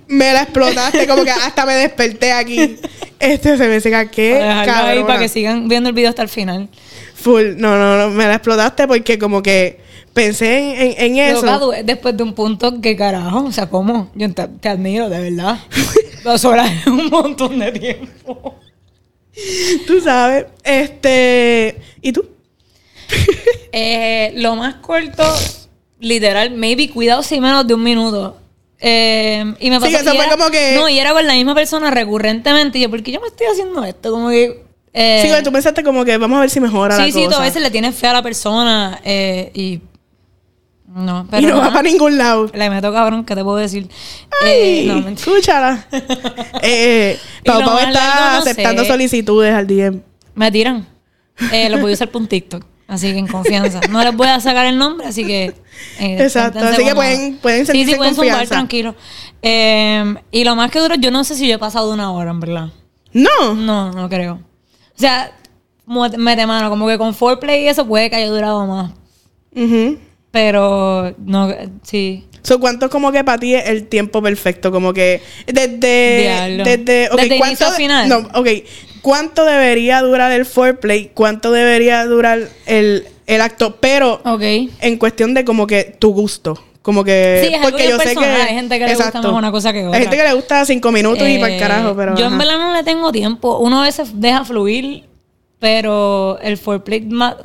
me la explotaste, como que hasta me desperté aquí. Este se me seca. Cabrona. para que sigan viendo el video hasta el final. Full. No, no, no. Me la explotaste porque como que pensé en, en, en Pero, eso. Cadu, después de un punto, ¿qué carajo? O sea, ¿cómo? Yo te, te admiro, de verdad. Dos horas es un montón de tiempo. Tú sabes. Este. ¿Y tú? Eh, lo más corto, literal, maybe cuidado si menos de un minuto. Eh, y me Sí, pasó que eso y fue era- como que- No, y era con la misma persona recurrentemente. Y yo, ¿por qué yo me estoy haciendo esto? Como que. eh, sí, tú pensaste como que vamos a ver si mejora la sí, sí, tú a veces le tienes fe a la persona eh, y. No, y pero. no va para ningún lado. Le meto cabrón, ¿qué te puedo decir? Ay, Eh, no, escúchala. eh, Y Pau Pau está aceptando sé. solicitudes al DM. Me tiran. Eh, lo voy a usar para un TikTok. Así que en confianza. No les voy a sacar el nombre, así que. eh, Exacto, así que pueden- pueden Sí, sentirse sí, en pueden zumbar confianza. tranquilo. Eh, y lo más que duro, yo no sé si yo he pasado una hora, en verdad. No. No, no creo. O sea, mete mano, como que con foreplay y eso puede que haya durado más. Ujú. Pero, no, sí. So, ¿Cuánto es como que para ti es el tiempo perfecto? Como que desde... Diablo. Desde, ok, Desde ¿cuánto inicio a de- final. No, ok. ¿Cuánto debería durar el foreplay? ¿Cuánto debería durar el, el acto? Pero Ok. en cuestión de como que tu gusto. Como que... Sí, es algo bien personal. Hay gente que le gusta más una cosa que otra. Hay gente que le gusta cinco minutos y para el Eh, carajo, pero... Yo en verdad no le tengo tiempo. Uno a veces deja fluir, pero el foreplay más...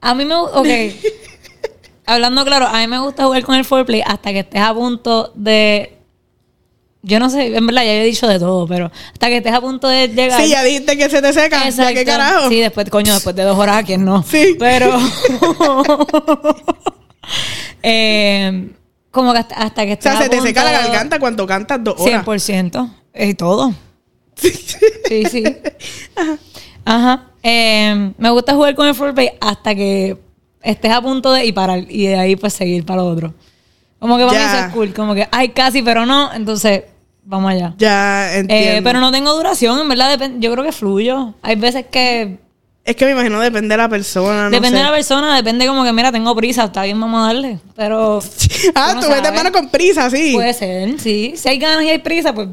A mí me... Ok. Hablando claro, a mí me gusta jugar con el foreplay hasta que estés a punto de... Yo no sé, en verdad ya he dicho de todo, pero hasta que estés a punto de llegar... Sí, ya dijiste que se te seca. ¿Ya qué carajo? Sí, después, coño, después de dos horas a quien no. Sí. Pero. eh, como que hasta, hasta que o sea, estés se te seca la garganta cuando cantas dos horas. 100%. Y todo. Sí, sí. Ajá. Eh, me gusta jugar con el foreplay hasta que estés a punto de y parar. Y de ahí, pues, seguir para lo otro. Como que para mí eso es cool. Como que, ay, casi, pero no. Entonces, vamos allá. Ya entiendo. Eh, pero no tengo duración, en verdad. yo creo que fluyo. Hay veces que Es que me imagino depende de la persona. no depende sé. de la persona, depende como que, mira, tengo prisa, está bien, vamos a darle. Pero Ah, Tú metes sabes. mano con prisa, sí. puede ser, sí. Si hay ganas y hay prisa, pues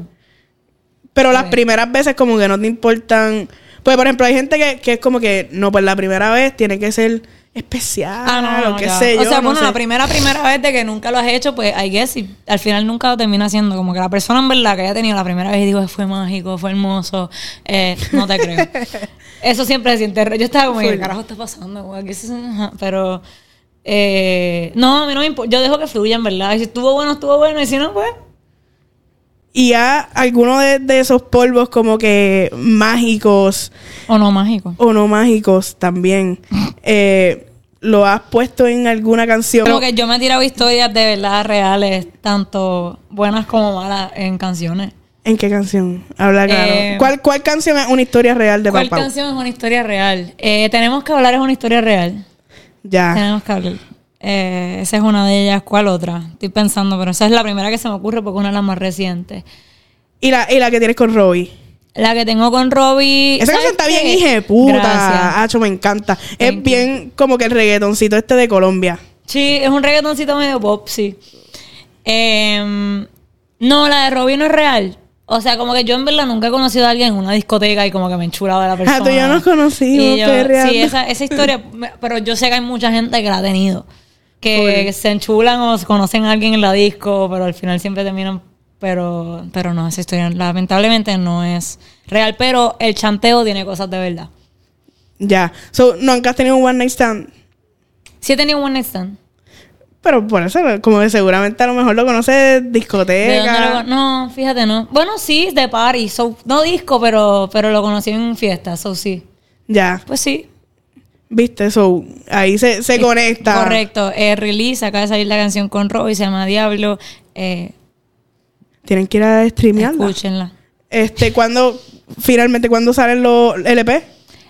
Pero las primeras veces como que no te importan. Pues, por ejemplo, hay gente que, que es como que, no, pues la primera vez tiene que ser especial Ah, no, no, o qué ya. sé yo. O sea, no bueno, sé. la primera, primera vez de que nunca lo has hecho, pues I guess, y al final nunca lo termina haciendo. Como que la persona en verdad que haya tenido la primera vez y digo, fue mágico, fue hermoso, eh, no te creo. Eso siempre se siente. Yo estaba como, ¿qué carajo está pasando? Pero, eh, no, a mí no me importa. Yo dejo que fluya, en verdad. Y si estuvo bueno, estuvo bueno. Y si no, pues. Y a alguno de, de esos polvos como que mágicos O no mágico. o no mágicos también, eh, ¿lo has puesto en alguna canción? Como que yo me he tirado historias de verdad reales, tanto buenas como malas, en canciones. ¿En qué canción? Habla claro. Eh, ¿Cuál, ¿Cuál canción es una historia real de ¿Cuál canción es una historia real? Eh, tenemos que hablar, es una historia real. Ya. Tenemos que hablar. Eh, esa es una de ellas. ¿Cuál otra? Estoy pensando, pero esa es la primera que se me ocurre porque es una de las más recientes. Y la, y la que tienes con Robbie. La que tengo con Robbie. Esa ¿sabes canción está bien, hija de puta. Hacho, me encanta. Thank es you. bien como que el reggaetoncito este de Colombia. Sí, es un reggaetoncito medio pop, sí. Em, no, la de Robbie no es real. O sea, como que yo en verdad nunca he conocido a alguien en una discoteca y como que me he enchulado de la persona. Ah, tú y yo nos conocimos. Sí, esa, esa historia, pero yo sé que hay mucha gente que la ha tenido. Que se enchulan o conocen a alguien en la disco, pero al final siempre terminan. Pero, pero no, esa historia lamentablemente no es real. Pero el chanteo tiene cosas de verdad. Ya. So, nunca has tenido un one night stand. Sí he tenido un one night stand. Pero por eso, como que seguramente a lo mejor lo conoces de ¿De lo discoteca. no, fíjate, no. Bueno, sí, de party. So, no disco, pero, pero lo conocí en fiesta, so sí. Ya. Pues sí. ¿Viste? So, ahí se, se conecta. Correcto. Eh, release, acaba de salir la canción con Robbie, se llama Diablo. Eh, Tienen que ir a streamearla. escúchenla. Este, ¿cuándo, finalmente, cuándo salen los LP?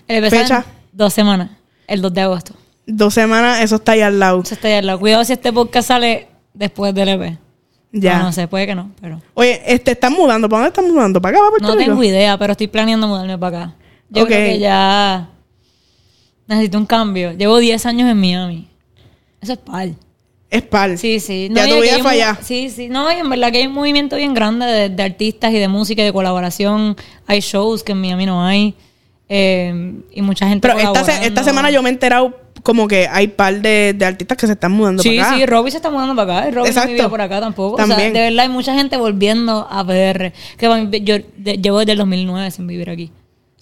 El EP Fecha. sale en dos semanas, el 2 de agosto. Dos semanas, eso está ahí al lado. Eso está ahí al lado. Cuidado si este podcast sale después del EP. Ya. No, no sé, puede que no, pero... Oye, este, ¿están mudando? ¿Para dónde están mudando? ¿Para acá, para Puerto No Rico? tengo idea, pero estoy planeando mudarme para acá. Yo Ok. creo que ya necesito un cambio. Llevo 10 años en Miami. Eso es pal. Es par. Sí, sí. Ya y tu aquí vida hay fue un-. Sí, sí. No, y en verdad que hay un movimiento bien grande de, de artistas y de música y de colaboración. Hay shows que en Miami no hay. eh, y mucha gente Pero esta, esta semana yo me he enterado como que hay par de, de artistas que se están mudando Sí, para acá. sí, Robbie se está mudando para acá. Robbie Exacto. no vivía por acá tampoco. O sea, También. de verdad hay mucha gente volviendo a PR. Que yo de- llevo desde el 2009 sin vivir aquí.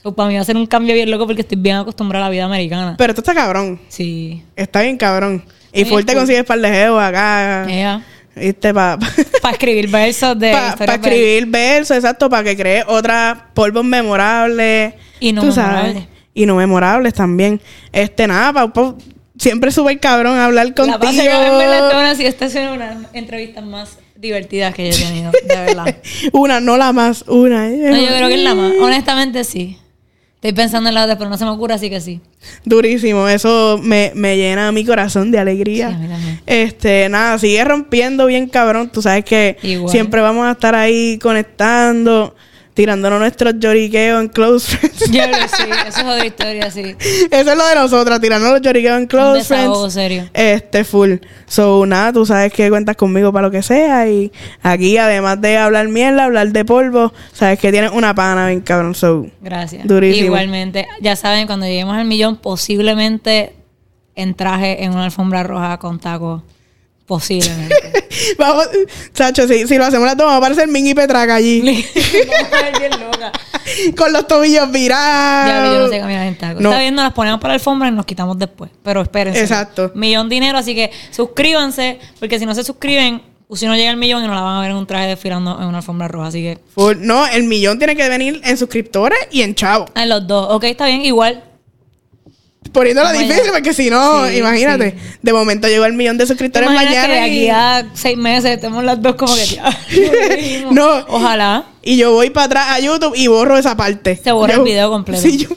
So, para mí va a ser un cambio bien loco porque estoy bien acostumbrada a la vida americana. Pero esto está cabrón. Sí. Está bien cabrón. Y full te cool. consigues par de geos acá. ¿Viste? Para Para escribir versos de pa, historias ver- escribir versos, exacto, para que crees otras polvos memorables. Y no memorables. Y no memorables también. Este, nada, Pau, siempre súper cabrón hablar La contigo. paso yo, en verdad, sí, esta es una de las entrevistas más divertidas que yo he tenido, de verdad. una, no la más, una. ¿eh? No, yo creo que es la más. Honestamente, sí. Estoy pensando en la otra, pero no se me ocurre, así que sí. Durísimo, eso me, me llena mi corazón de alegría. Sí, a mí también. Este, nada, sigue rompiendo bien cabrón. Tú sabes que Igual. siempre vamos a estar ahí conectando, tirándonos nuestros lloriqueos en close friends. Yo que sí, eso es otra historia, sí. Eso es lo de nosotras, tirarnos los lloriqueos en Un close desahogo friends. serio. Este, full. So, nada, tú sabes que cuentas conmigo para lo que sea. Y aquí, además de hablar mierda, hablar de polvo, sabes que tienes una pana bien cabrón. So, Gracias. Durísimo. Igualmente, ya saben, cuando lleguemos al millón, posiblemente en traje en una alfombra roja con tacos. Posiblemente. vamos, Sacho, si, si lo hacemos la toma, va a aparecer Ming y Petraca allí. Vamos bien loca. con los tobillos virados. Ya, yo no sé caminar en. No. Está bien, nos las ponemos para la alfombra y nos quitamos después. Pero espérense. Exacto. Millón dinero, así que suscríbanse, porque si no se suscriben, si no llega el millón y no la van a ver en un traje desfilando en una alfombra roja. Así que. No, el millón tiene que venir en suscriptores y en chavo. en los dos. Ok, está bien, igual. Poniéndolo Vamos difícil, porque si no, Sí, imagínate. sí. De momento llegó el millón de ¿Te suscriptores que de mañana. aquí Y, a seis meses estemos las dos como que ya. No. Ojalá. y yo voy para atrás a YouTube y borro esa parte. Se borra Yo- el video completo. Sí, yo,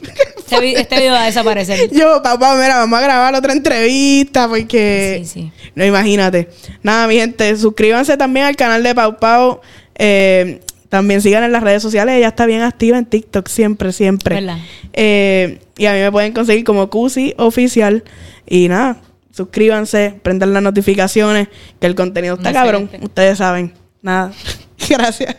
Este, este video va a desaparecer. yo, papá, mira, vamos a grabar otra entrevista porque. Sí, sí. No, imagínate. Nada, mi gente, suscríbanse también al canal de Pau Pau. Eh, también sigan en las redes sociales. Ella está bien activa en TikTok siempre, siempre. ¿Verdad? Eh, y a mí me pueden conseguir como Cusi Oficial. Y nada, suscríbanse, prendan las notificaciones, que el contenido está No cabrón. Ustedes saben. Nada. Gracias.